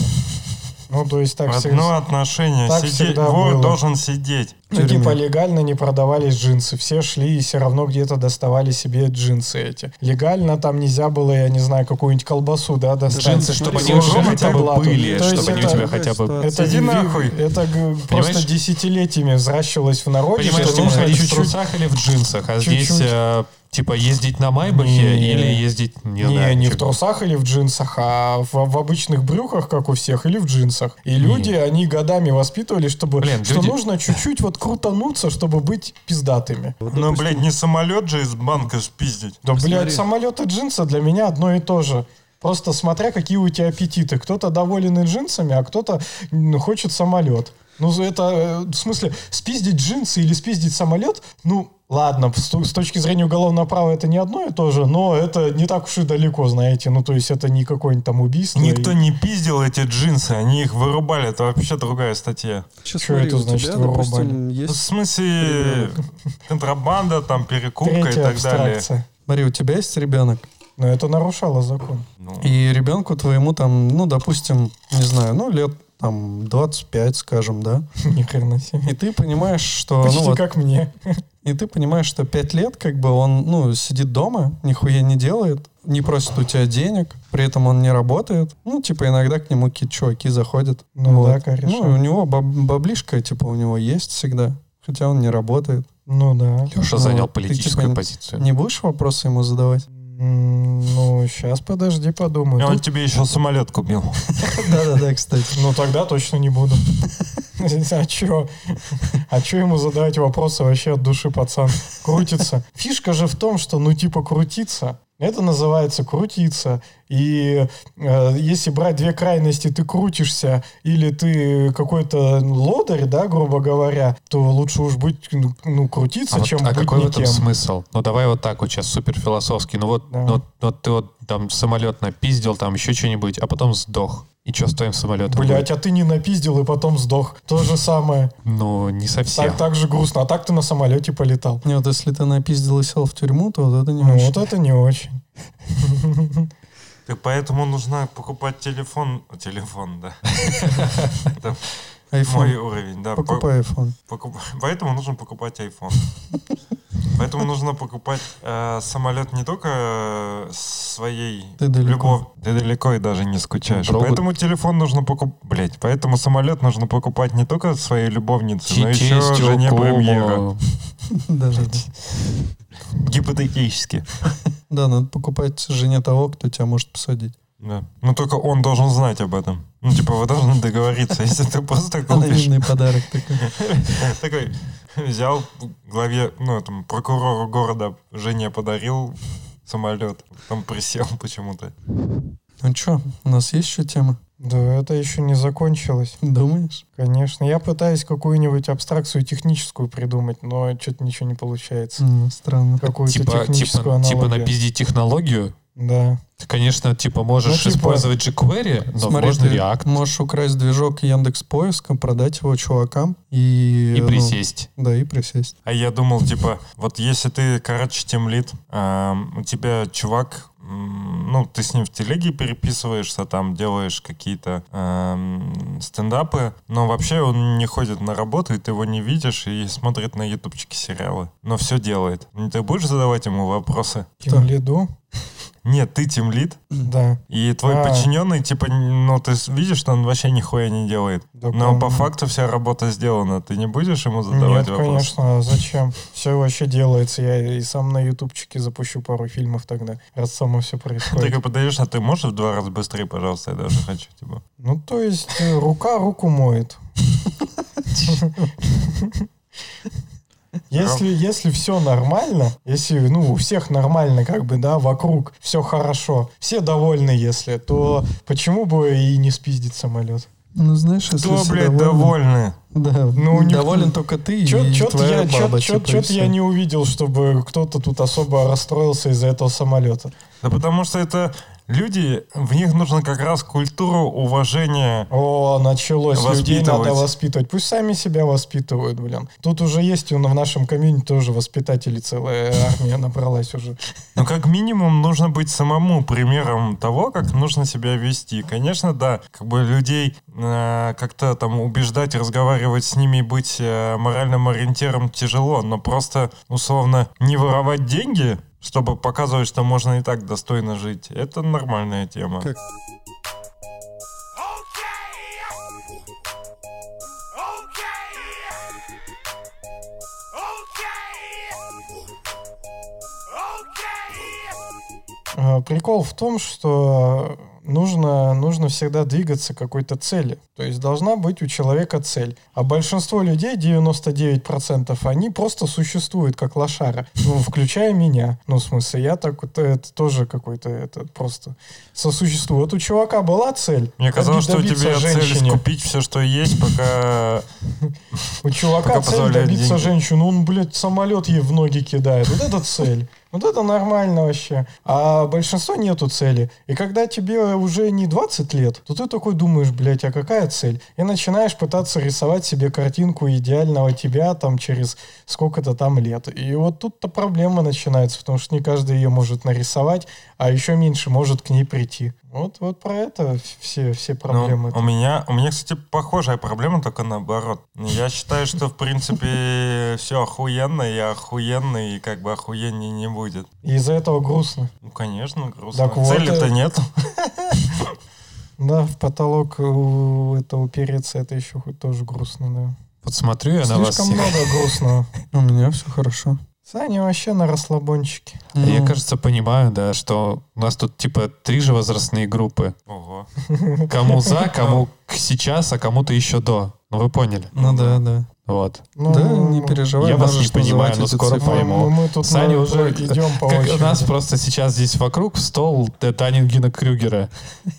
Ну, то есть так Одно всегда... отношение. так Сидеть, всегда вор было. должен сидеть. Ну, типа, легально не продавались джинсы. Все шли и все равно где-то доставали себе джинсы эти. Легально там нельзя было, я не знаю, какую-нибудь колбасу, да, достать. Джинсы, Чтобы они уже хотя бы были, То чтобы они у это- тебя хотя бы... Это, Иди нахуй. это Понимаешь? просто десятилетиями взращивалось в народе, Понимаешь, что нужно ходить в трусах или в джинсах, а чуть-чуть. здесь, э, типа, ездить на Майбахе Не. или ездить, не, Не, знаю, не в чё- трусах или в джинсах, а в, в обычных брюках, как у всех, или в джинсах. И люди, они годами воспитывали, чтобы Блин, что люди- нужно чуть-чуть вот крутануться, чтобы быть пиздатыми. Ну, блядь, не самолет же из банка спиздить. Да, Посмотри. блядь, самолет и джинсы для меня одно и то же. Просто смотря, какие у тебя аппетиты. Кто-то доволен и джинсами, а кто-то м, хочет самолет. Ну, это, э, в смысле, спиздить джинсы или спиздить самолет, ну, ладно, с, точки зрения уголовного права это не одно и то же, но это не так уж и далеко, знаете. Ну, то есть это не какое-нибудь там убийство. Никто и- не пиздил эти джинсы, они их вырубали, это вообще другая статья. Сейчас Чё это значит, вырубали? Ну, В есть... смысле, контрабанда, там, перекупка и Третья так далее. абстракция. Смотри, у тебя есть ребенок, Но это нарушало закон. Ну, и ребенку твоему там, ну, допустим, не знаю, ну, лет там 25, скажем, да? Ни хрена себе. И ты понимаешь, что... Почти ну, вот, как мне. И ты понимаешь, что пять лет, как бы он, ну, сидит дома, нихуя не делает, не просит у тебя денег, при этом он не работает. Ну, типа, иногда к нему какие-то чуваки заходят. Ну да, конечно. Ну, у него баб- баблишка, типа, у него есть всегда, хотя он не работает. Ну да. Леша Ну, занял ты, политическую типа, позицию. Не будешь вопросы ему задавать? Ну, сейчас подожди, и подумаю. он Тут- тебе еще самолет купил. Да-да-да, кстати. Ну, тогда точно не буду. А чё? А чё ему задавать вопросы вообще от души, пацан? Крутится. Фишка же в том, что, ну, типа, крутиться. Это называется крутиться. И э, если брать две крайности, ты крутишься или ты какой-то лодырь, да, грубо говоря, то лучше уж быть, ну, ну, крутиться, А, вот- чем а быть какой в этом никем. смысл? Ну давай вот так вот сейчас супер философски. Ну вот, Да. ну, вот- вот ты вот там самолет напиздил, там еще что-нибудь, а потом сдох. И что с твоим самолетом? Блять, а ты не напиздил и потом сдох. То же самое. Ну, не совсем. Так, так же грустно. А так ты на самолете полетал. Не, вот если ты напиздил и сел в тюрьму, то вот это не Ну, очень. вот это не очень. Так поэтому нужно покупать телефон. Телефон, да. IPhone. мой уровень, да. Покупай iPhone. Покуп- Поэтому нужно покупать iPhone. Поэтому нужно покупать э, самолет не только э, своей Ты далеко. любовь. Ты далеко и даже не скучаешь. Другу- Поэтому телефон нужно покупать. Блять, поэтому самолет нужно покупать не только своей любовнице, но еще жене премьера. Да-да-да. Гипотетически. Да, надо покупать жене того, кто тебя может посадить. Да. Но только он должен знать об этом. Ну, типа, вы должны договориться. Если ты просто купишь Анонимный подарок такой. такой, взял главе, ну, этому прокурору города жене подарил самолет, там присел почему-то. Ну что, у нас есть еще тема? Да, это еще не закончилось. Думаешь? Конечно. Я пытаюсь какую-нибудь абстракцию техническую придумать, но что-то ничего не получается. М, Странно. Какую-то Типа, техническую типа, типа аналогию. напиздить технологию. Да. Ты, конечно, типа можешь Ну, типа- использовать jQuery, но Смотри, можно ты React можешь украсть движок Яндекс Поиска, продать его чувакам и... и ну, присесть. да, и присесть. А я думал, типа, вот если ты, короче, темлит, эм, у тебя чувак, ну, ты с ним в телеге переписываешься, там делаешь какие-то эм, стендапы, но вообще он не ходит на работу, и ты его не видишь, и смотрит на ютубчике сериалы. Но все делает. Ты будешь задавать ему вопросы? Тем лиду. Нет, ты темлит, Да. и твой А. подчиненный, типа, ну, ты видишь, что он вообще нихуя не делает. Так Но он- по факту вся работа сделана. Ты не будешь ему задавать Нет, вопросы? конечно, а зачем? Все вообще делается. Я и сам на ютубчике запущу пару фильмов тогда, раз само все Ты происходит. как подаешь, а ты можешь в два раза быстрее, пожалуйста, я даже хочу, типа. Ну, то есть, э, рука руку моет. Если, если все нормально, если ну, у всех нормально, как бы, да, вокруг все хорошо, все довольны, если, то почему бы и не спиздить самолет? Ну, знаешь, если Кто, блядь, довольны-? Да, Ну, не- доволен только ты Чё- и чё-то твоя я, чё- баба, чё- типа, и чё-то я не увидел, чтобы кто-то тут особо расстроился из-за этого самолета. Да потому что это люди, в них нужно как раз культуру уважения. О, началось. Людей надо Воспитывать. Пусть сами себя воспитывают, блин. Тут уже есть в нашем комьюнити тоже воспитатели целая армия набралась уже. Ну, как минимум, нужно быть самому примером того, как нужно себя вести. Конечно, да, как бы людей э, как-то там убеждать, разговаривать с ними и быть э, моральным ориентиром тяжело, но просто, условно, не воровать деньги, чтобы показывать, что можно и так достойно жить, это нормальная тема. Как- А, Прикол в том, что нужно, нужно всегда двигаться к какой-то цели. То есть должна быть у человека цель. А большинство людей, 99%, они просто существуют как лошара. Ну, включая меня. Ну, в смысле, я так вот, это тоже какой-то, это просто сосуществую. Вот у чувака была цель. Мне казалось, что у тебя цель женщине. скупить все, что есть, пока... У чувака цель добиться женщину, он, блядь, самолет ей в ноги кидает. Вот это цель. Вот это нормально вообще. А большинство нету цели. И когда тебе уже не 20 лет, то ты такой думаешь, блядь, а какая цель? И начинаешь пытаться рисовать себе картинку идеального тебя там через сколько-то там лет. И вот тут-то проблема начинается, потому что не каждый ее может нарисовать, а еще меньше может к ней прийти. Вот, вот про это все, все Ну, проблемы. у меня, у меня, кстати, похожая проблема, только наоборот. Я считаю, что, в принципе, все охуенно, и охуенно, и как бы охуеннее не будет. И из-за этого грустно. Ну, конечно, грустно. Так вот, Цели-то э, нет. Да, в потолок у этого упереться, это еще хоть тоже грустно, да. Вот смотрю я на вас Слишком много грустного. У меня все хорошо. Саня вообще на расслабончике. Я, Ну, кажется, понимаю, да, что у нас тут типа три же возрастные группы. Ого. Кому за, кому сейчас, а кому-то еще до. Ну вы поняли. Ну да, да. Вот. Ну, да, не переживай. я вас не понимаю, но скоро цифры. мы, пойму. мы тут Саня мы уже- идем по Как у очереди. нас просто сейчас здесь вокруг стол Танингена Крюгера.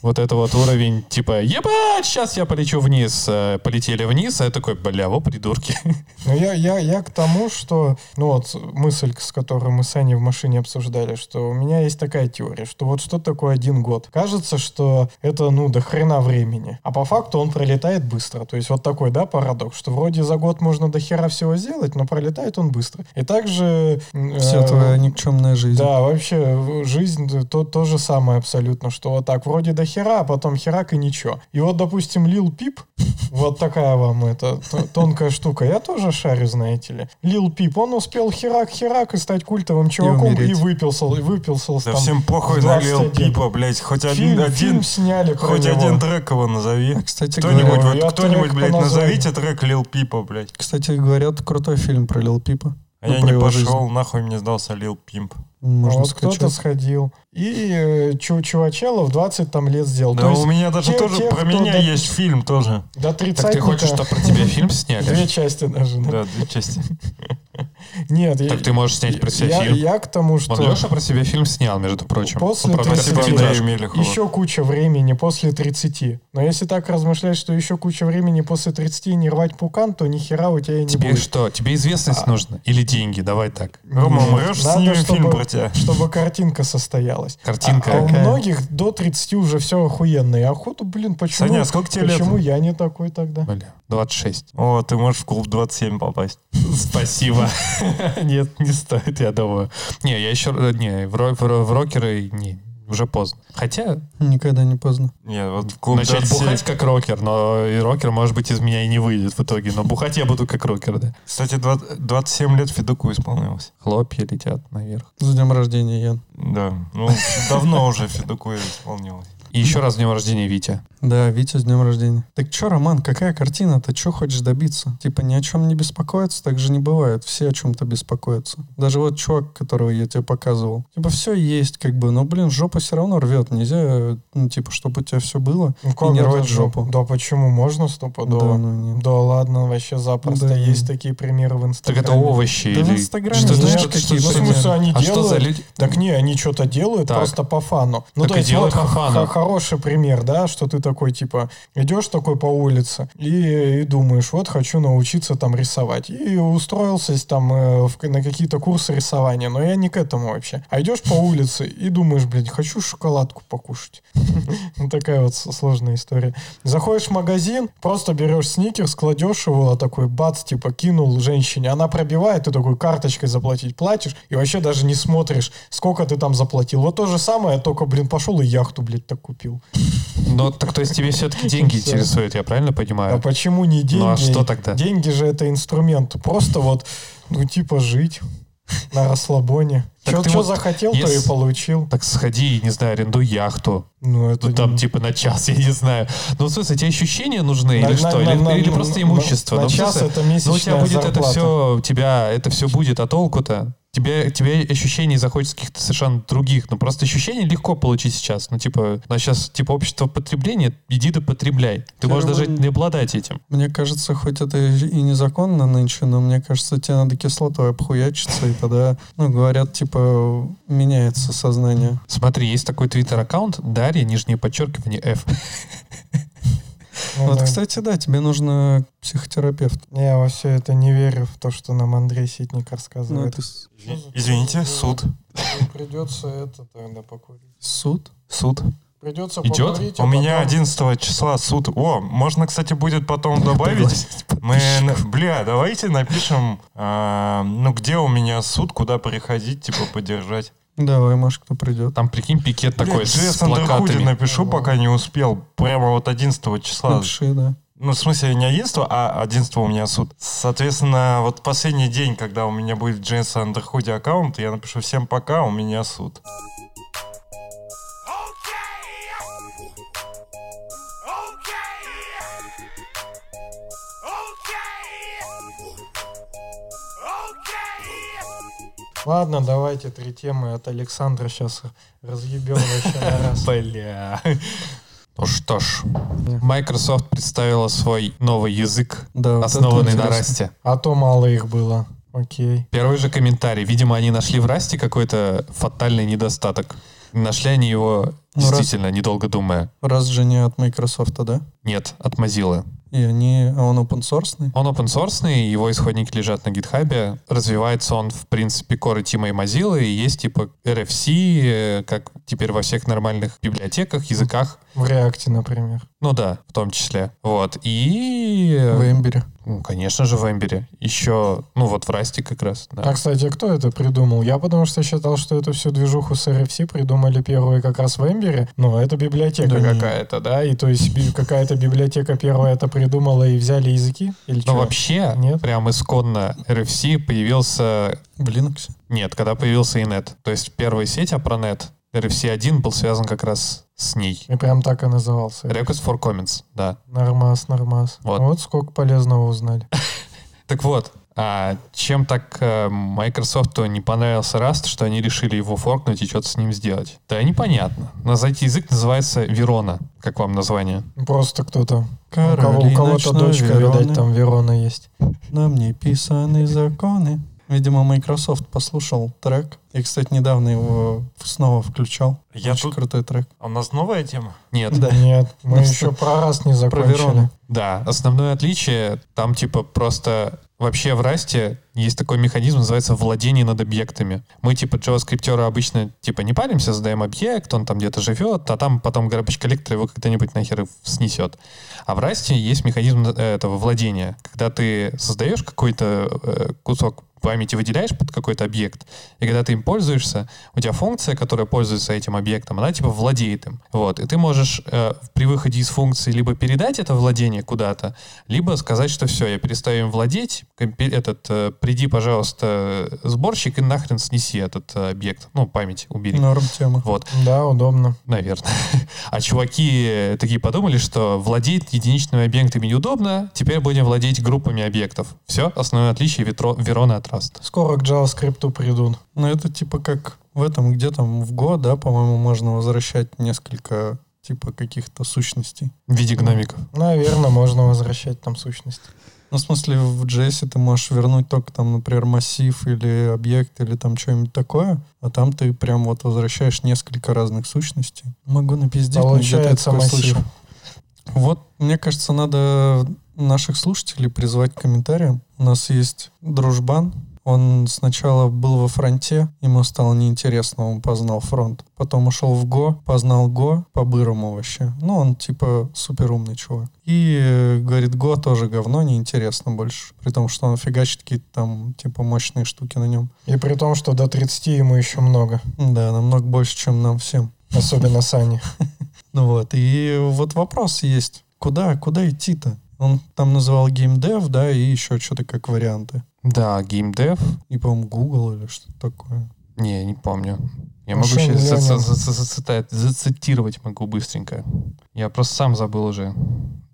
Вот это вот уровень, типа, ебать, сейчас я полечу вниз. Э, Полетели вниз, а я такой, бля, во придурки. Но я, я, я к тому, что, ну вот мысль, с которой мы с Аней в машине обсуждали, что у меня есть такая теория, что вот что такое один год? Кажется, что это, ну, до хрена времени. А по факту он пролетает быстро. То есть вот такой, да, парадокс, что вроде за год можно до хера всего сделать, но пролетает он быстро. И также... Вся э, твоя никчемная жизнь. Да, вообще, жизнь то, то же самое абсолютно, что вот так, вроде до хера, а потом херак и ничего. И вот, допустим, Лил Пип, вот такая вам это т- тонкая штука, я тоже шарю, знаете ли. Лил Пип, он успел херак-херак и стать культовым чуваком и, умереть. выпился, и выпился Да там. всем похуй на Лил 21. Пипа, блядь. Хоть один, Фильм, один, фильм сняли про хоть него. один трек его назови. А, Кстати Кто-нибудь, вот, кто-нибудь, блядь, назовите трек Лил Пипа, блядь. Кстати говоря, это крутой фильм про Лил Пипа. А Ну, я не пошел, жизнь. нахуй мне сдался Лил Пимп. Можно вот кто-то сходил. И э, чу чувачела в 20 там лет сделал. Да То есть у меня даже те- тоже те, про меня до- есть фильм тоже. до 30 Так ты хочешь, чтобы про тебя фильм сняли? Две части даже. да. Да, две части. Нет, я- Так ты можешь снять про себя я, фильм. я к тому, что... Вон Леша про себя фильм снял, между прочим. После Он, правда, Спасибо 30. Андрею Мелехову. Еще куча времени после 30. Но если так размышлять, что еще куча времени после 30 и не рвать пукан, то ни хера у тебя и не Тебе будет. что? Тебе известность А. нужна? Или деньги? Давай так. Рома, умрешь, снимем чтобы- фильм про тебя. Чтобы картинка состоялась. Картинка А, а у многих до 30 уже все охуенно. И охоту, блин, почему, Саня, а сколько тебе лет? почему я не такой тогда? Бля, 26. О, ты можешь в клуб 27 попасть. Спасибо. Нет, не стоит, я думаю. Не, я еще... э, Не, в, в в рокеры... Не, уже поздно. Хотя Никогда не поздно. Нет, вот в клуб начать 27. бухать как рокер, но и рокер, может быть, из меня и не выйдет в итоге. Но бухать я буду как рокер, да. Кстати, 20 27 лет Федуку исполнилось. Хлопья летят наверх. С днем рождения, Ян. Да, ну давно уже Федуку исполнилось. И еще раз с днем рождения, Витя. Да, Витя, с днем рождения. Так чё, Роман, какая картина? Ты чё хочешь добиться? Типа ни о чем не беспокоиться? Так же не бывает. Все о чем-то беспокоятся. Даже вот чувак, которого я тебе показывал. Типа все есть, как бы, но, блин, жопа все равно рвет. Нельзя, ну, типа, чтобы у тебя все было. Ну, и не рвать жопу. Да почему? Можно стопудово. Да, ну нет. Да ладно, вообще запросто. Да Есть нет. такие примеры в Так Инстаграме. это овощи Да в или... Инстаграме Что, знаешь, что, какие что, Ну, в примеры? смысле, они А что за делают? люди? Так не, они что-то делают Так. просто по фану. Ну, Так то есть делают вот по х- фану. х- хороший пример, да, что ты такой, типа, идешь такой по улице и, и думаешь, вот хочу научиться там рисовать. И устроился там э, в- на какие-то курсы рисования, но я не к этому вообще. А идешь по улице и думаешь, блин, хочу шоколадку покушать. Ну, такая вот сложная история. Заходишь в магазин, просто берешь сникерс, кладешь его, а такой бац, типа, кинул женщине. Она пробивает, ты такой карточкой заплатить платишь, и вообще даже не смотришь, сколько ты там заплатил. Вот то же самое, только, блин, пошел и яхту, блядь, так купил. Но так то есть тебе все-таки деньги интересуют, я правильно А понимаю? почему не деньги? Ну а что тогда? Деньги же это инструмент. Просто вот, ну, типа, жить на расслабоне. Так Что вот захотел, то и если- получил. Так сходи, не знаю, арендуй яхту. Ну, это Ну, там не- типа на час, я не знаю. Ну, в смысле, тебе ощущения нужны На- или на- что? на- или, на- или на- просто на- имущество? на Ну, в час смысле, это ну, у тебя месячная будет это зарплата. все, у тебя это все будет, а толку-то? Тебе, тебе ощущений захочется каких-то совершенно других. Ну, просто ощущения легко получить сейчас. Ну, типа, у нас сейчас, типа, общество потребления, иди да потребляй. Ты можешь даже не обладать этим. Мне кажется, хоть это и незаконно нынче, но мне кажется, тебе надо кислотой обхуячиться, и тогда, ну, говорят, типа, меняется сознание. Смотри, есть такой твиттер-аккаунт Дарья, нижнее подчеркивание, F. Ну, вот, да. кстати, да, тебе нужно психотерапевт. Я во все это не верю, в то, что нам Андрей Ситник Ну, рассказывает. это с- Извините, суд. Придется это тогда покурить. суд. Суд. Придется Идет? покурить, а У меня потом- 11 числа суд. О, можно, кстати, будет потом добавить. Мы, бля, давайте напишем, а, ну, где у меня суд, куда приходить, типа, поддержать. Давай, может, кто придет. Там, прикинь, пикет такой Бля, с плакатами. напишу, пока не успел. Прямо вот 11 числа. Напиши, да. Ну, в смысле, не 11, а 11 у меня суд. Соответственно, вот последний день, когда у меня будет Джеймс Андерхуди аккаунт, я напишу всем пока, у меня суд. Ладно, давайте три темы от Александра сейчас разъебем вообще на раз. Бля. Ну что ж, Microsoft представила свой новый язык, Да, вот основанный на. Расте. А то мало их было. Окей. Первый же комментарий. Видимо, они нашли в Расте какой-то фатальный недостаток. Нашли они его Ну, раз- действительно, недолго думая. Раз же не от Microsoft, да? Нет, от Mozilla. И они, он open source? Он open source, его исходники лежат на гитхабе. Развивается он, в принципе, коры Тима и Mozilla, и есть типа RFC, э, как теперь во всех нормальных библиотеках, языках. В реакте, например. Ну да, в том числе. Вот. И... В Эмбере. Ну, конечно же, в Эмбере. Еще, ну вот в Расте как раз. Да. А, кстати, кто это придумал? Я потому что считал, что эту всю движуху с RFC придумали первые как раз в Эмбере. Но это библиотека Да не. какая-то, да? И то есть какая-то библиотека первая это придумала и взяли языки? Или Но чё? вообще, Нет? прям исконно RFC появился... В Linux. Нет, когда появился инет. То есть первая сеть Apronet, RFC1 был связан как раз с ней. И прям так и назывался. Request for Comments, да. Нормас, нормас. Вот. Вот. сколько полезного узнали. Так вот, а чем так э, Microsoft не понравился Rust, что они решили его форкнуть и что-то с ним сделать? Да непонятно. Но за этот язык называется Верона. Как вам название? Просто кто-то. У, Короли у кого-то дочка, Вероны, видать, там Верона есть. Нам не писаны законы. Видимо, Microsoft послушал трек. И, кстати, недавно его снова включал. Я Очень тут- крутой трек. А у нас новая тема? Нет. Да. Нет, мы Ну, еще про раз не Про закончили. Верону. Да, основное отличие там типа просто вообще в Расте есть такой механизм, называется владение над объектами. Мы типа JavaScript обычно типа не паримся, задаем объект, он там где-то живет, а там потом garbage коллектор его когда-нибудь нахер снесет. А в Расте есть механизм э, этого владения. Когда ты создаешь какой-то э, кусок памяти выделяешь под какой-то объект, и когда ты им пользуешься, у тебя функция, которая пользуется этим объектом, она типа владеет им. Вот. И ты можешь э, при выходе из функции либо передать это владение куда-то, либо сказать, что все, я перестаю им владеть, этот, э, приди, пожалуйста, сборщик и нахрен снеси этот э, объект. Ну, память убери. Норм тема. Вот, Да, удобно. наверное. А чуваки э, такие подумали, что владеть единичными объектами неудобно, теперь будем владеть группами объектов. Все, основное отличие ветро, Верона от Rust. Скоро к JavaScript придут. Ну, это типа как в этом, где там в Go, да, по-моему, можно возвращать несколько типа каких-то сущностей. В виде гномиков. Наверное, можно возвращать там сущность. Ну, в смысле, в JS ты можешь вернуть только там, например, массив или объект или там что-нибудь такое, а там ты прям вот возвращаешь несколько разных сущностей. Могу напиздеть, но где-то я Получается такое массив. слышал. Вот, мне кажется, надо наших слушателей призвать к комментариям. У нас есть дружбан. Он сначала был во фронте, ему стало неинтересно, он познал фронт. Потом ушел в ГО, познал ГО по-бырому вообще. Ну, он типа супер умный чувак. И э, говорит, ГО тоже говно, неинтересно больше. При том, что он фигачит какие-то там типа мощные штуки на нем. И при том, что до 30 ему еще много. Да, намного больше, чем нам всем. Особенно Сане. Ну вот, и вот вопрос есть. Куда, куда идти-то? Он там называл геймдев, да, и еще что-то как варианты. Да, геймдев. И, по-моему, Google или что-то такое. Не, не помню. Я Ну, могу сейчас зацитировать могу быстренько. Я просто сам забыл уже.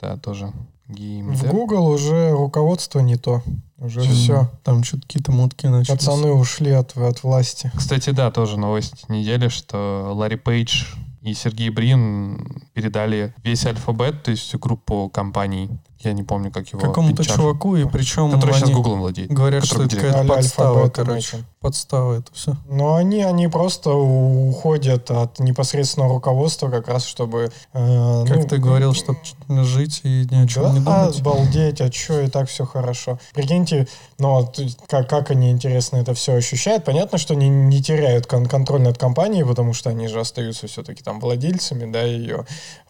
Да, тоже. В Геймдев. Google уже руководство не то. Уже все. Там что-то какие-то мутки начались. Пацаны ушли от, от власти. Кстати, да, тоже новость недели, что Ларри Пейдж и Сергей Брин передали весь алфабет, то есть всю группу компаний. Я не помню, как его. Какому-то Пинчар, чуваку, и причем Который сейчас Гуглом владеет. говорят, что это какая-то Аль- подстава, алфабетом короче. Подстава это все. Но они, они просто уходят от непосредственного руководства как раз, чтобы... э, Как ну, ты говорил, чтобы жить и ни о чем Да, не думать. обалдеть, а что, и так все хорошо. Прикиньте, ну, вот как, как они, интересно, это все ощущают. Понятно, что они не теряют кон- контроль над компанией, потому что они же остаются все-таки там владельцами, да, ее.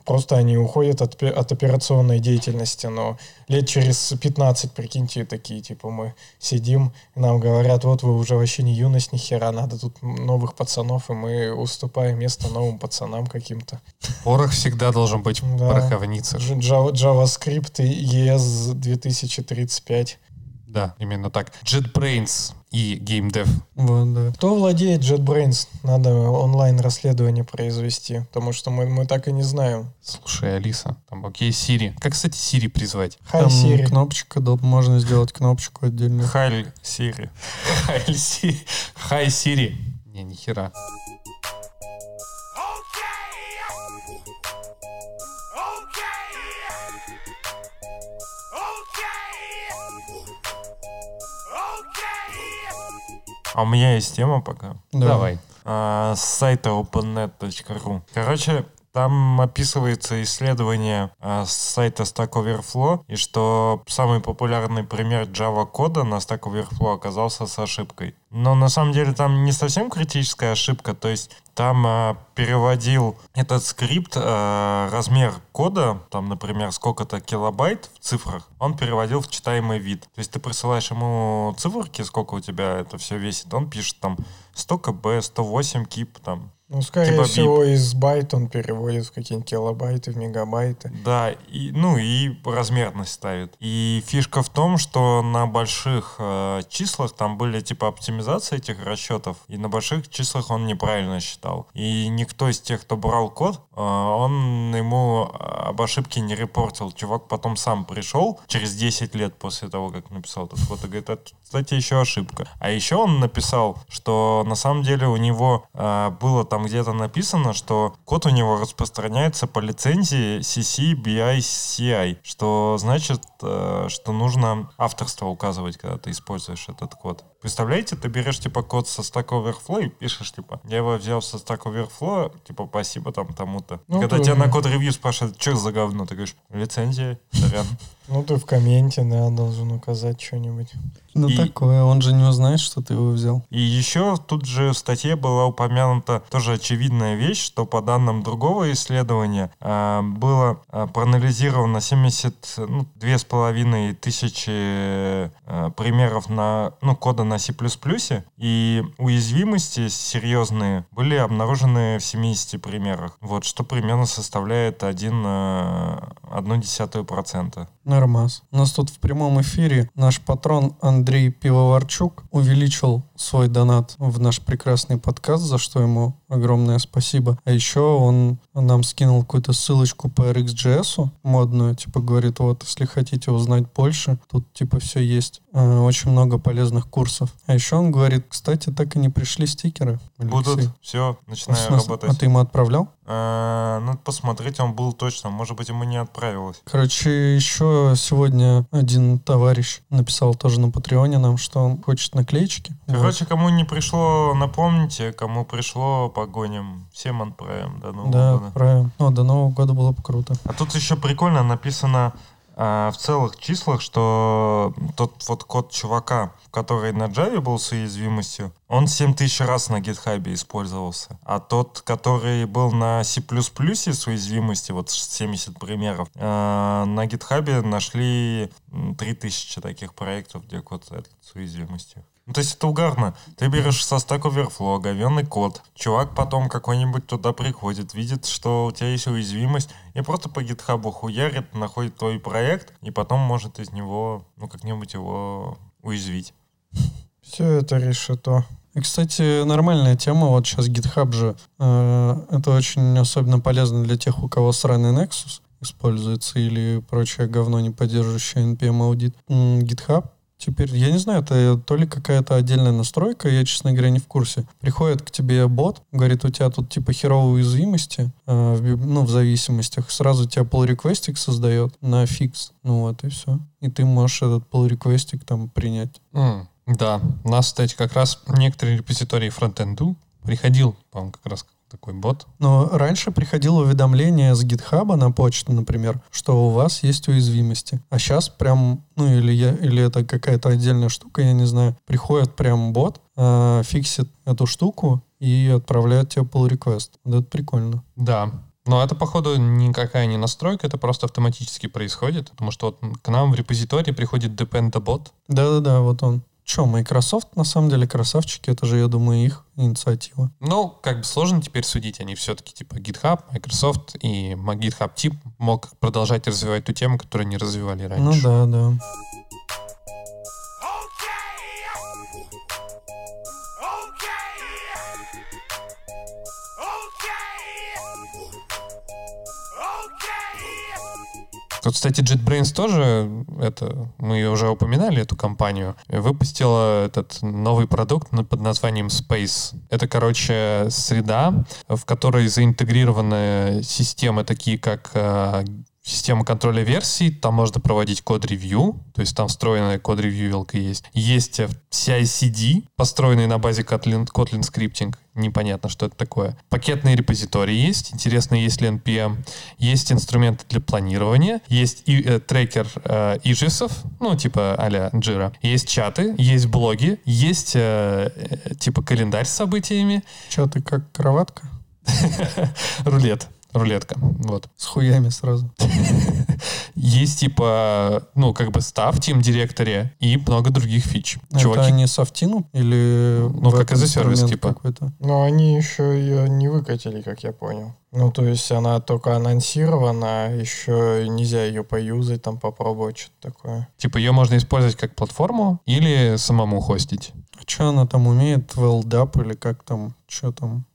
Просто они уходят от, от операционной деятельности, но лет через 15, прикиньте, такие, типа, мы сидим, и нам говорят, вот вы уже вообще не юность, ни хера, надо тут новых пацанов, и мы уступаем место новым пацанам каким-то. Порох всегда должен быть Да. Java- JavaScript и ES 2035. Да, именно так. JetBrains и GameDev. Вот, да. Кто владеет JetBrains? Надо онлайн-расследование произвести, потому что мы, мы так и не знаем. Слушай, Алиса, там окей, Сири. Как, кстати, Сири призвать? Хай, Там Siri. кнопочка, да, можно сделать кнопочку отдельно. Халь Сири. Хай Сири. Хай Сири. Не, нихера. А у меня есть тема пока. Да. Давай. А, с сайта opennet.ru. Короче, там описывается исследование а, с сайта Stack Overflow, и что самый популярный пример Java кода на Stack Overflow оказался с ошибкой. Но на самом деле там не совсем критическая ошибка, то есть там а, переводил этот скрипт а, размер кода, там, например, сколько-то килобайт в цифрах, он переводил в читаемый вид. То есть ты присылаешь ему циферки, сколько у тебя это все весит, он пишет там 100 кб, 108 кип, там, Ну, скорее типа всего, из байт он переводит в какие-нибудь килобайты, в мегабайты. Да, и, ну и размерность ставит. И фишка в том, что на больших э, числах там были типа оптимизации этих расчетов, и на больших числах он неправильно считал. И никто из тех, кто брал код, э, он ему об ошибке не репортил. Чувак потом сам пришел через 10 лет после того, как написал этот код, и говорит, это, кстати, еще ошибка. А еще он написал, что на самом деле у него э, было там где-то написано, что код у него распространяется по лицензии CC BI CI, что значит, э, что нужно авторство указывать, когда ты используешь этот код. Представляете, ты берешь типа код со Stack Overflow и пишешь типа, я его взял со Stack Overflow, типа, спасибо там тому-то. Ну, когда то- тебя на код ревью спрашивают, что за говно, ты говоришь, лицензия, сорян. Ну, ты в комменте, да, должен указать что-нибудь. Ну И- такое, он же не узнает, что ты его взял. И еще тут же в статье была упомянута тоже очевидная вещь, что по данным другого исследования а, было а, проанализировано 70, ну, две с половиной тысячи а, примеров на, ну, кода на C++, и уязвимости серьезные были обнаружены в 70 примерах. Вот, что примерно составляет 1, одну десятую процента. Нормас. У нас тут в прямом эфире наш патрон Андрей Пивоварчук увеличил свой донат в наш прекрасный подкаст, за что ему огромное спасибо. А еще он нам скинул какую-то ссылочку по RxJS модную, типа говорит, вот, если хотите узнать больше, тут типа все есть. Э, Очень много полезных курсов. А еще он говорит, кстати, так и не пришли стикеры. Алексей. Будут, все, начинаю смысле? работать. А ты ему отправлял? А, надо посмотреть, он был точно. Может быть, ему не отправилось. Короче, еще сегодня один товарищ написал тоже на Патреоне нам, что он хочет наклеечки. Короче, кому не пришло, напомните. Кому пришло, погоним. Всем отправим до Вот. Нового Да, года. правильно. О, до Нового года было бы круто. А тут еще прикольно написано в целых числах, что тот вот код чувака, который на Java был с уязвимостью, он 7000 раз на гитхабе использовался. А тот, который был на C++ с уязвимостью, вот 70 примеров, а, на гитхабе нашли м, 3000 таких проектов, где код с уязвимостью. Ну, то есть это угарно. Ты берешь со Stack Overflow говенный код. Чувак потом какой-нибудь туда приходит, видит, что у тебя есть уязвимость, и просто по гитхабу хуярит, находит твой проект, и потом может из него, ну, как-нибудь его уязвить. Все это решето. И, кстати, нормальная тема. Вот сейчас GitHub же. э, это очень особенно полезно для тех, у кого сраный Nexus используется или прочее говно, не поддерживающее NPM аудит. GitHub Теперь, я не знаю, это то ли какая-то отдельная настройка, я, честно говоря, не в курсе. Приходит к тебе бот, говорит, у тебя тут типа херовые уязвимости, э, в, ну, в зависимостях, сразу тебя pull request ик создает на фикс. Ну вот и все. И ты можешь этот pull request ик там принять. М, Да, у нас, кстати, как раз некоторые репозитории фронтенду приходил, по-моему, как раз такой бот. Но раньше приходило уведомление с GitHub на почту, например, что у вас есть уязвимости. А сейчас прям, ну или, я, или это какая-то отдельная штука, я не знаю, приходит прям бот, э, фиксит эту штуку и отправляет тебе pull request. Вот это прикольно. Да. Но это, походу, никакая не настройка, это просто автоматически происходит, потому что вот к нам в репозитории приходит dependabot. Да-да-да, вот он. Че, Microsoft на самом деле красавчики, это же, я думаю, их инициатива. Ну, как бы сложно теперь судить, они все-таки типа GitHub, Microsoft и GitHub тип мог продолжать развивать ту тему, которую не развивали раньше. Ну да, да. Тут, кстати, JetBrains тоже, это, мы уже упоминали, эту компанию, выпустила этот новый продукт под названием Space. Это, короче, среда, в которой заинтегрированы системы такие, как э, система контроля версий, там можно проводить код-ревью, то есть там встроенная код-ревьювилка есть. Есть э, CI-CD, построенный на базе Kotlin, Kotlin Scripting, непонятно, что это такое. Пакетные репозитории есть, интересно, есть ли NPM. Есть инструменты для планирования, есть и, э, трекер э, ижисов, ну, типа а-ля Jira. Есть чаты, есть блоги, есть э, э, типа календарь с событиями, Че, ты как кроватка? рулет, рулетка, вот. С хуями сразу. Есть типа, ну, как бы став, тим директоре и много других фич. Это Чуваки, они софтинут или... Ну, как service, инструмент типа. какой-то? Но они еще ее не выкатили, как я понял. Ну, то есть она только анонсирована, еще нельзя ее поюзать, там попробовать что-то такое. типа ее можно использовать как платформу или самому хостить. Что она там умеет? WellDAP или как там? Что там?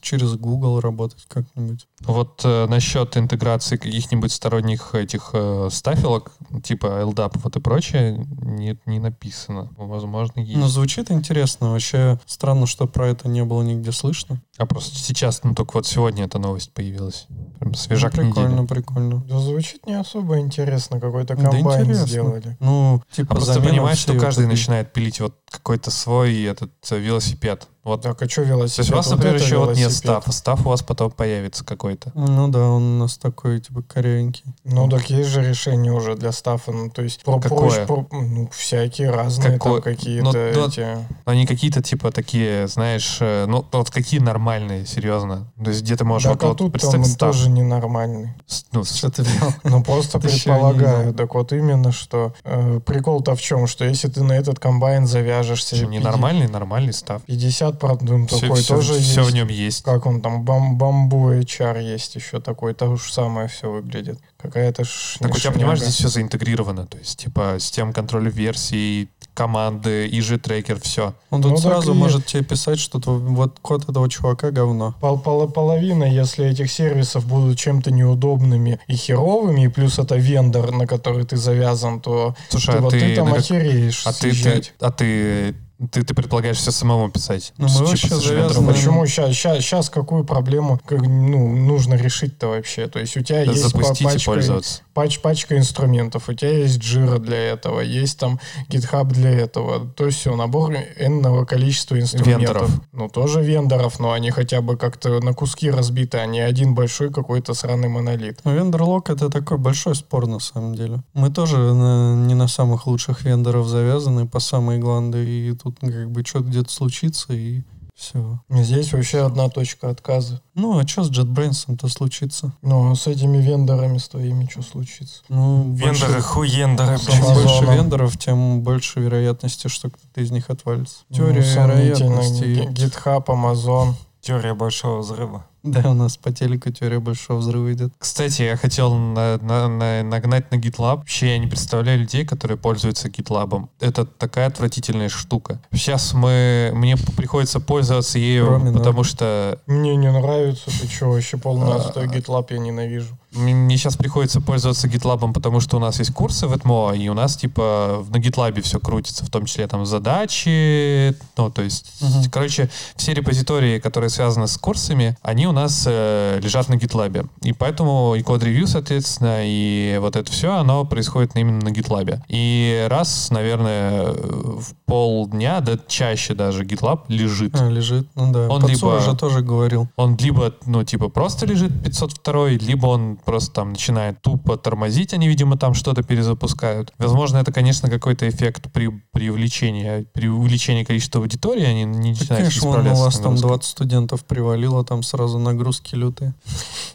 Через Google работать как-нибудь. Вот э, насчет интеграции каких-нибудь сторонних этих э, стафелок, типа LDAP вот и прочее, не, не написано. Возможно, есть. Ну, звучит интересно. Вообще странно, что про это не было нигде слышно. А просто сейчас, ну только вот сегодня эта новость появилась. Прям свежак Ну, прикольно, недели. прикольно. Да звучит не особо интересно, какой-то Да комбайн интересно. сделали. Ну, А типа, просто замена понимаешь, что каждый этой- начинает пилить вот какой-то свой этот э, велосипед. Вот. Так, а что велосипед? То есть у вас, Вот например, еще вот нет стафа. Стаф у вас потом появится какой-то. Ну да, он у нас такой, типа, корявенький. Ну, так есть же решение уже для стафа. Ну, то есть, про, Какое? про- ну, всякие разные Какое? там какие-то Ну, да. эти... Они какие-то типа такие, знаешь, э, ну вот какие нормальные, серьезно. То есть где ты можешь Так, вот, а вот тут представить там став. тоже ненормальный. с- ну, Что ты? Ну, просто предполагаю. Так вот именно, что э, прикол-то в чем? Что если ты на этот комбайн завяжешься... Ненормальный, нормальный став. 50 ну, Все, такой тоже все в есть. нем есть. Как он там, бам, бамбу HR есть еще такой, то же самое все выглядит. Какая-то ж Так у тебя, понимаешь, здесь все заинтегрировано. То есть, типа, система контроля версий, команды, ИЖ трекер, все. Он тут Ну, сразу и- может тебе писать, что вот код этого чувака говно. Пол- пол- половина, если этих сервисов будут чем-то неудобными и херовыми, и плюс это вендор, на который ты завязан, то Слушай, ты, а вот ты, ты там на как- охереешь а ты, ты, а ты Ты, ты предполагаешь все самому писать? Ну, мы вообще завязаны Почему сейчас, сейчас, какую проблему как, ну, нужно решить-то вообще? То есть у тебя есть Запустить и пачка, пользоваться. пач- пачка инструментов, у тебя есть Jira для этого, есть там GitHub для этого. То есть все, набор энного количества инструментов. Вендоров. Ну, тоже вендоров, но они хотя бы как-то на куски разбиты, а не один большой какой-то сраный монолит. Ну, вендор-лог — это такой большой спор, на самом деле. Мы тоже на- не на самых лучших вендоров завязаны по самые гланды, и тут ну, как бы что-то где-то случится, и все. Здесь вообще одна точка отказа. Ну, а что с JetBrains-то случится? Ну, а с этими вендорами, с твоими, что случится? Ну, больше- Вендоры, хуендоры, С Чем больше вендоров, тем больше вероятности, что кто-то из них отвалится. Ну, Теория сомнительно. вероятности. GitHub, Amazon. Теория большого взрыва. Да, у нас по телеку теория большого взрыва идет. Кстати, я хотел на- на- на- нагнать на GitLab. Вообще, я не представляю людей, которые пользуются GitLab. Это такая отвратительная штука. Сейчас мы, мне приходится пользоваться ею, Кроме потому что Мне не нравится, ты что, вообще полный А. отстой GitLab я ненавижу. Мне сейчас приходится пользоваться GitLab, потому что у нас есть курсы в ЭТМО, и у нас типа на GitLab все крутится, в том числе там задачи, ну то есть, Мгм. короче, все репозитории, которые связаны с курсами, они у нас э, лежат на GitLab. И поэтому и код-ревью, соответственно, и вот это все, оно происходит именно на GitLab. И раз, наверное, в полдня, да чаще даже GitLab лежит. А, лежит. Ну да. Он Пацура либо- же тоже говорил. Он либо, ну, типа, просто лежит 502, либо он просто там начинает тупо тормозить, они, видимо, там что-то перезапускают. Возможно, это, конечно, какой-то эффект при привлечении, при увеличении количества аудитории, они не Так, начинают конечно, вон у справляться вас там нагрузкой. 20 студентов привалило, там сразу нагрузки лютые.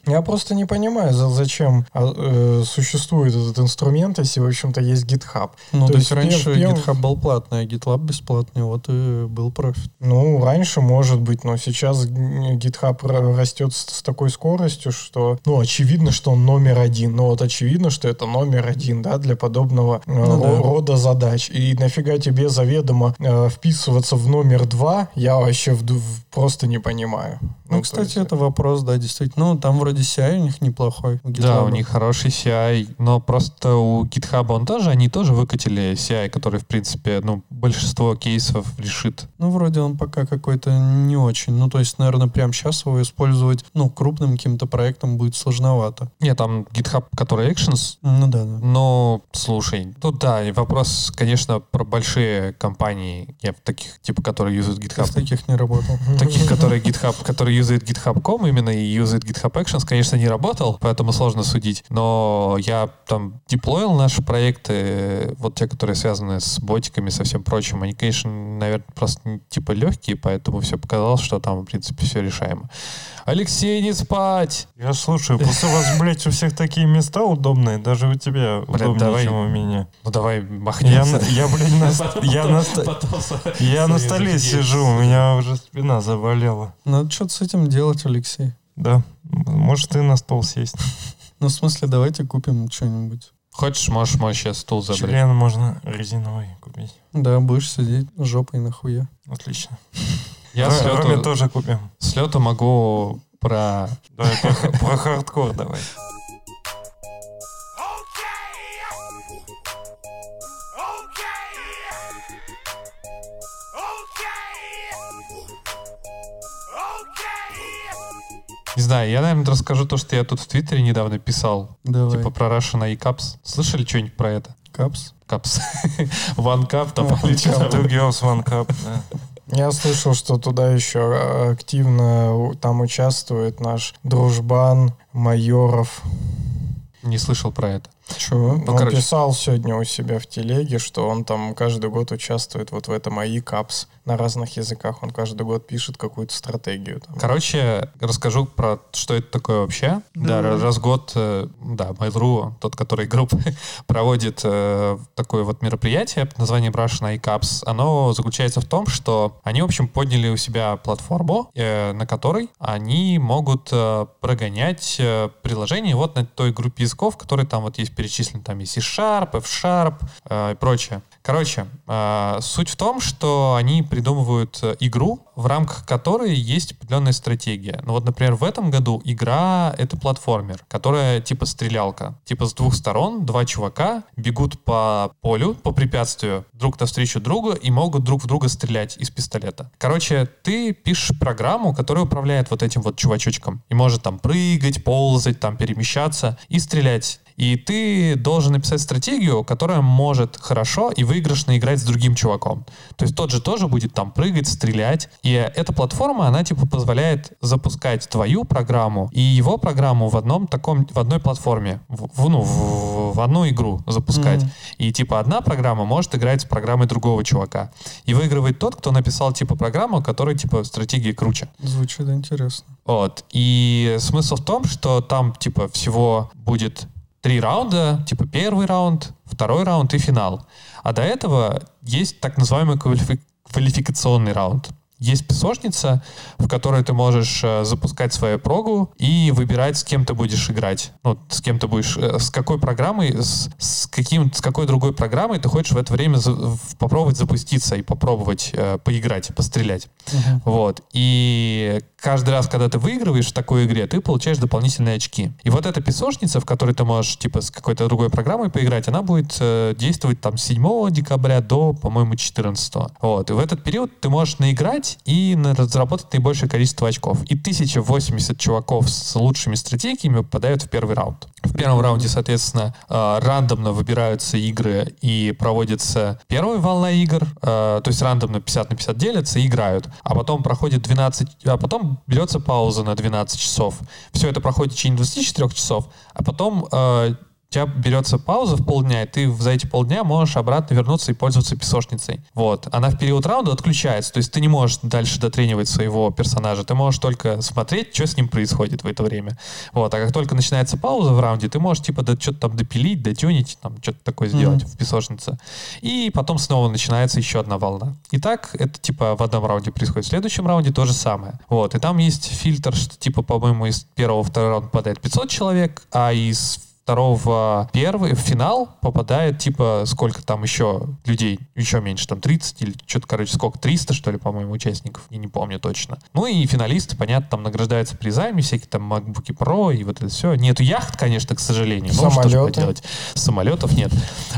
Я просто не понимаю, за- зачем а, э, существует этот инструмент, если, в общем-то, есть GitHub. Ну, То то есть раньше GitHub был платный, а GitLab бесплатный, вот и был профит. Ну, раньше, может быть, но сейчас GitHub ра- растет с, с такой скоростью, что, ну, очевидно, что он номер один. Ну, вот очевидно, что это номер один, да, для подобного э, Ну да. ро- рода задач. И нафига тебе заведомо э, вписываться в номер два, я вообще в- в- просто не понимаю. Ну, то кстати, есть, это вопрос, да, действительно. Ну, там вроде CI у них неплохой. у Да, у них хороший CI, но просто у GitHub он тоже, они тоже выкатили CI, который, в принципе, ну, большинство кейсов решит. Ну, вроде он пока какой-то не очень. Ну, то есть, наверное, прямо сейчас его использовать, ну, крупным каким-то проектом будет сложновато. Нет, там GitHub, который Actions, Ну, да, да. Ну, слушай, тут да, и вопрос, конечно, про большие компании, я в таких, типа, которые юзают GitHub. в таких не работал. Таких, которые GitHub, которые юзают GitHub.com именно и юзают GitHub Actions, конечно, не работал, поэтому сложно судить. Но я там деплоил наши проекты, вот те, которые связаны с ботиками, со всем прочим, они, конечно, наверное, просто типа легкие, поэтому все показалось, что там, в принципе, все решаемо. Алексей, не спать! Я слушаю, просто у вас, блядь, у всех такие места удобные, даже у тебя удобнее, давай. чем у меня. Ну давай Я, махнемся. на- я блядь, на, я на, ст- я на столе сижу, у меня уже спина заболела. Надо что-то с этим делать, Алексей. Да, может ты на стол сесть. Ну, в смысле, давайте купим что-нибудь. Хочешь, можешь мой сейчас стул забрать. Член можно резиновый купить. Да, будешь сидеть жопой нахуя. Отлично. Я Ро- с Роме лету, тоже купим. с лету могу про... Давай про, про хардкор давай. Не знаю, я, наверное, расскажу то, что я тут в Твиттере недавно писал. Давай. Типа про Russian и Caps. Слышали что-нибудь про это? Капс. Капс. One Cup там. Two girls, one cup. да. Я слышал, что туда еще э, активно там участвует наш дружбан Майоров. Не слышал про это. Чего? он короче. писал сегодня у себя в телеге, что он там каждый год участвует вот в этом АИ Капс. На разных языках он каждый год пишет какую-то стратегию. там. Короче, расскажу про что это такое вообще. Да, Давай. раз в год, э, да, Mail.ru, тот, который группа, проводит э, такое вот мероприятие под названием Russian iCaps. Оно заключается в том, что они, в общем, подняли у себя платформу, э, на которой они могут э, прогонять э, приложения вот на той группе языков, которые там вот есть перечислены. Там есть C-Sharp, F-Sharp э, и прочее. Короче, э, суть в том, что они придумывают э, игру, в рамках которой есть определенная стратегия. Ну вот, например, в этом году игра — это платформер, которая типа стрелялка. Типа с двух сторон два чувака бегут по полю, по препятствию, друг навстречу другу и могут друг в друга стрелять из пистолета. Короче, ты пишешь программу, которая управляет вот этим вот чувачочком и может там прыгать, ползать, там перемещаться и стрелять и ты должен написать стратегию, которая может хорошо и выигрышно играть с другим чуваком. То есть тот же тоже будет там прыгать, стрелять. И эта платформа, она типа позволяет запускать твою программу и его программу в одном таком, в одной платформе, в, в- ну, в, в одну игру запускать. Мгм. И типа одна программа может играть с программой другого чувака. И выигрывает тот, кто написал типа программу, которая типа стратегии круче. Звучит интересно. Вот. И смысл в том, что там, типа, всего будет три раунда, типа, первый раунд, второй раунд и финал. А до этого есть так называемый квалифи- квалификационный раунд. Есть песочница, в которой ты можешь э, запускать свою прогу и выбирать, с кем ты будешь играть. Ну, с кем ты будешь, э, с какой программой, с, с каким, с какой другой программой ты хочешь в это время за- попробовать запуститься и попробовать э, поиграть, пострелять. Вот. И каждый раз, когда ты выигрываешь в такой игре, ты получаешь дополнительные очки. И вот эта песочница, в которой ты можешь, типа, с какой-то другой программой поиграть, она будет э, действовать там с 7 декабря до, по-моему, 14. Вот. И в этот период ты можешь наиграть и на- заработать наибольшее количество очков. И 1080 чуваков с лучшими стратегиями попадают в первый раунд. В первом раунде, соответственно, э, рандомно выбираются игры и проводится первая волна игр, э, то есть рандомно 50 на 50 делятся и играют. А потом проходит 12, а потом берется пауза на 12 часов. Все это проходит в течение 24 часов, а потом э, тебя берется пауза в полдня, и ты за эти полдня можешь обратно вернуться и пользоваться песочницей. Вот. Она в период раунда отключается, то есть ты не можешь дальше дотренивать своего персонажа, ты можешь только смотреть, что с ним происходит в это время. Вот. А как только начинается пауза в раунде, ты можешь типа да, что-то там допилить, дотюнить, там что-то такое сделать в песочнице. И потом снова начинается еще одна волна. И так это типа в одном раунде происходит. В следующем раунде то же самое. Вот. И там есть фильтр, что типа, по-моему, из первого в второй раунд попадает 500 человек, а из второго первый, в финал попадает, типа, сколько там еще людей, еще меньше, там 30 или что-то, короче, сколько, 300, что ли, по-моему, участников, я не помню точно. Ну и финалисты, понятно, там награждаются призами, всякие там MacBook Pro и вот это все. Нету яхт, конечно, к сожалению, но что же Самолеты. поделать. Самолетов нет.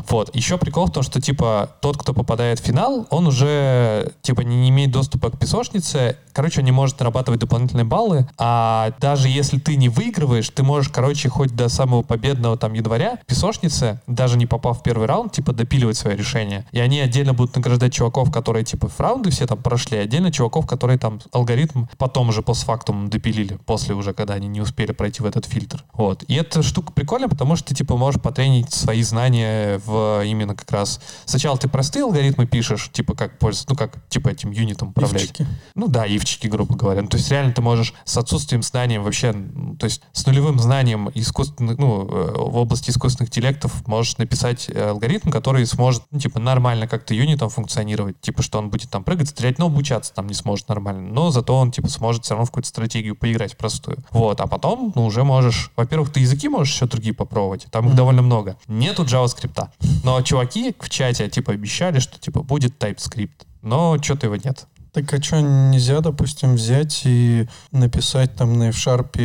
Вот. Еще прикол в том, что, типа, тот, кто попадает в финал, он уже, типа, не, имеет доступа к песочнице. Короче, он не может нарабатывать дополнительные баллы. А даже если ты не выигрываешь, ты можешь, короче, хоть до самого победного там января в песочнице, даже не попав в первый раунд, типа, допиливать свое решение. И они отдельно будут награждать чуваков, которые, типа, в раунды все там прошли, а отдельно чуваков, которые там алгоритм потом уже постфактум допилили, после уже, когда они не успели пройти в этот фильтр. Вот. И эта штука прикольная, потому что ты, типа, можешь потренить свои знания в именно как раз... Сначала ты простые алгоритмы пишешь, типа, как пользоваться, ну, как, типа, этим юнитом управлять. Ивчики. Ну да, ивчики, грубо говоря. Ну, то есть реально ты можешь с отсутствием знанием вообще, то есть с нулевым знанием искусственных, ну, э, в области искусственных интеллектов можешь написать э, алгоритм, который сможет, ну, типа, нормально как-то юнитом функционировать. Типа, что он будет там прыгать, стрелять, но обучаться там не сможет нормально. Но зато он, типа, сможет все равно в какую-то стратегию поиграть простую. Вот, а потом, ну, уже можешь, во-первых, ты языки можешь еще другие попробовать. Там их довольно много. Нету JavaScript. Но чуваки в чате, типа, обещали, что, типа, будет TypeScript. Но что-то его нет. Так а что, нельзя, допустим, взять и написать там на F-Sharp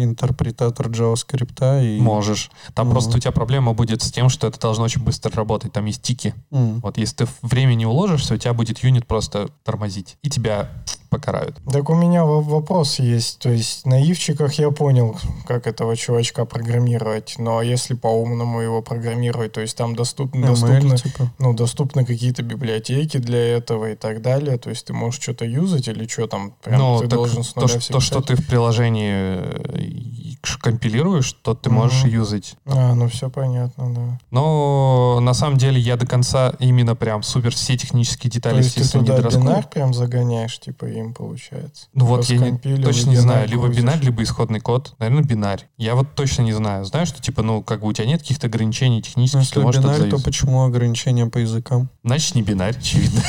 интерпретатор JavaScript и... Можешь. Там Мгм. просто у тебя проблема будет с тем, что это должно очень быстро работать. Там есть тики. М. Вот если ты время не уложишься, у тебя будет юнит просто тормозить. И тебя покарают. Так у меня во- вопрос есть. То есть на ивчиках я понял, как этого чувачка программировать. Но если по-умному его программировать, то есть там доступны, ML, доступны, типа. ну, доступны какие-то библиотеки для этого и так далее. То есть ты можешь что-то юзать или что там? Прям Ну, ты должен с то, нуля что, все то, что ты в приложении э, компилируешь, то ты можешь Мгм. юзать. А, ну все понятно, да. Но на самом деле я до конца именно прям супер все технические То детали, есть ты естественно, не туда дораскрою. бинар прям загоняешь, типа им получается. Ну вот я не- точно не бинар знаю, либо грузишь. бинарь, либо исходный код. Наверное, бинарь. Я вот точно не знаю. Знаю, что типа, ну, как бы у тебя нет каких-то ограничений Ну, технических, если ты можешь бинарь, то почему ограничения по языкам? Значит, не бинарь, очевидно.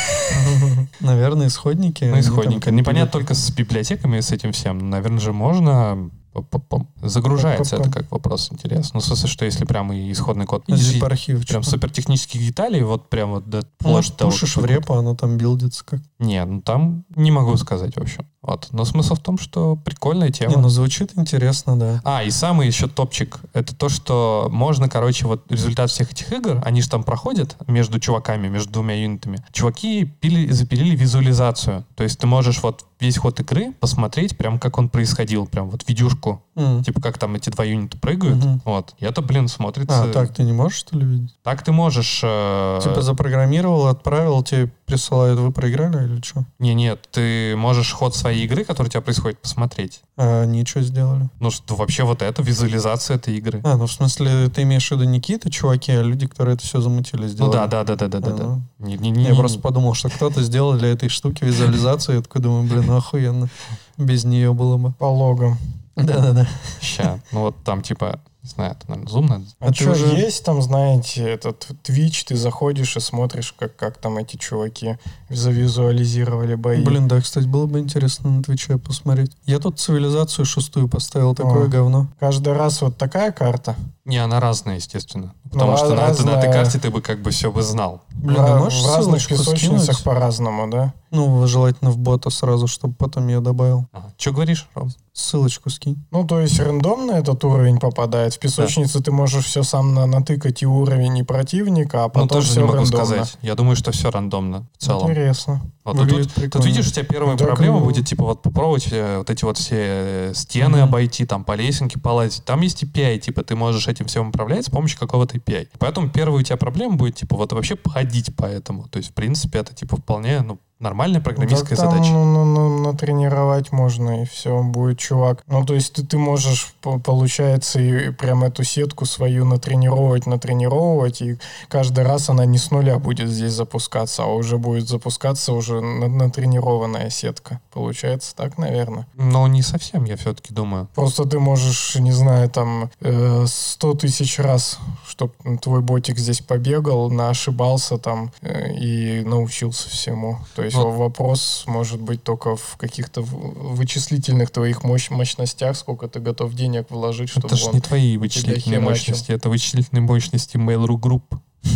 Наверное, исходники. Ну, компилируют. Непонятно только с библиотеками и с этим всем. Наверное же можно Загружается это как вопрос интересно. Ну, в смысле, что если прям и исходный код. Zip И архив. Прям супер технических деталей, вот прям вот до до того, пушишь в репо, оно там билдится как. Не, ну там не могу сказать, в общем. Вот. Но смысл в том, что прикольная тема. Не, ну звучит интересно, да. А, и самый еще топчик, это то, что можно, короче, вот результат всех этих игр, они же там проходят между чуваками, между двумя юнитами. Чуваки пили, запилили визуализацию. То есть ты можешь вот весь ход игры посмотреть, прям как он происходил, прям вот видюшку, М. типа как там эти два юнита прыгают. Мгм. Вот. И это, блин, смотрится... А, так ты не можешь, что ли, видеть? Так ты можешь... э, Типа запрограммировал, отправил, тебе присылают, вы проиграли или что? Не, нет, ты можешь ход своей игры, который у тебя происходит, посмотреть. А они что сделали? Ну, что вообще вот это визуализация этой игры. А, ну в смысле, ты имеешь в виду не какие-то чуваки, а люди, которые это все замутили, Ну сделали? да, да, да, да, да, да, да. ну. Не, не, не, Я не- просто подумал, что кто-то сделал для этой штуки визуализацию, я такой думаю, блин, ну охуенно. Без нее было бы. По логам. Да-да-да. Ща. Ну вот там типа, не знаю, это, наверное, зум надо. А, А что, уже- есть там, знаете, этот Twitch, ты заходишь и смотришь, как, как там эти чуваки завизуализировали бои. Блин, да, кстати, было бы интересно на Твиче посмотреть. Я тут цивилизацию шестую поставил, такое О. говно. Каждый раз вот такая карта. Не, она разная, естественно. Потому Ну, что на, этой- на этой карте ты бы как бы все бы знал. Блин, а можешь в разных песочницах скинуть? по-разному, да? Ну, желательно в бота сразу, чтобы потом я добавил. Что говоришь, Ром? Ссылочку скинь. Ну, то есть рандомно этот уровень попадает. В песочнице ты можешь все сам на- натыкать и уровень, и противника, а потом ну, тоже все не могу рандомно. сказать. Я думаю, что все рандомно в целом. Интересно. Вот, Выглядит тут, тут видишь, у тебя первая Ну, так, проблема ну. будет, типа, вот попробовать э, вот эти вот все э, стены Мгм. обойти, там, по лесенке полазить. Там есть API, типа, ты можешь этим всем управлять с помощью какого-то API. Поэтому первая у тебя проблема будет, типа, вот вообще ходить по этому. То есть, в принципе, это, типа, вполне, ну, нормальная программистская Да там, задача. ну, ну, ну, натренировать можно, и все, будет чувак. Ну, то есть ты, ты можешь, по- получается, и, и прям эту сетку свою натренировать, натренировать, и каждый раз она не с нуля будет здесь запускаться, а уже будет запускаться уже на- натренированная сетка. Получается так, наверное. Но не совсем, я все-таки думаю. Просто ты можешь, не знаю, там э, 100 тысяч раз, чтобы твой ботик здесь побегал, ошибался там э, и научился всему. То есть Вот. вопрос может быть только в каких-то в- вычислительных твоих мощ- мощностях, сколько ты готов денег вложить, чтобы это же не твои вычислительные мощности, это вычислительные мощности Mail.ru Group.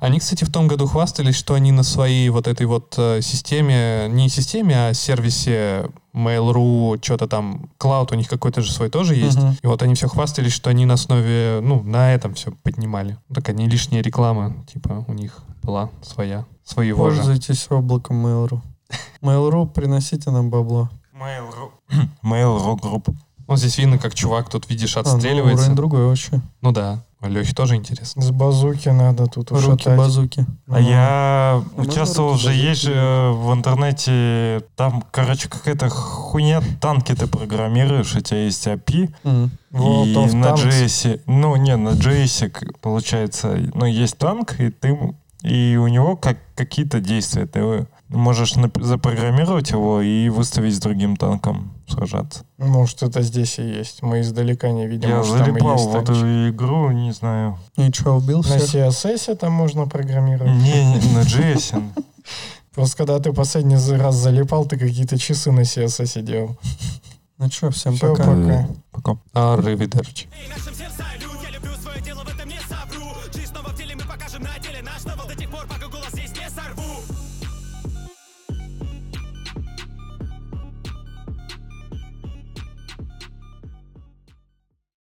Они, кстати, в том году хвастались, что они на своей вот этой вот э, системе, не системе, а сервисе Mail.ru, что-то там, клауд у них какой-то же свой тоже есть. Мгм. И вот они все хвастались, что они на основе, ну, на этом все поднимали. Такая не лишняя реклама, типа, у них была своя, своего же. Пользуйтесь облаком Mail.ru. Mail.ru, приносите нам бабло. Mail.ru Mail.ru Group. Ну, здесь видно, как чувак тут, видишь, А, ну, отстреливается. уровень другой вообще. Ну да, Лехе тоже интересно. С базуки надо тут Руки ушатать. базуки. А я А можно участвовал руки же, дать? есть же в интернете, там, короче, какая-то хуйня, танки ты программируешь, у тебя есть API, М. World и of на. JS, ну, не, на JS, получается, ну, есть танк, и ты, и у него как какие-то действия, ты можешь запрограммировать его и выставить с другим танком сражаться. Может, это здесь и есть. Мы издалека не видим. Я может, залипал есть в эту игру, не знаю. И что, убил На? CSS там можно программировать. Не, не, на JS. Просто когда ты последний раз залипал, ты какие-то часы на CSS делал. Ну что, всем Все, пока. пока. Пока. Сердцам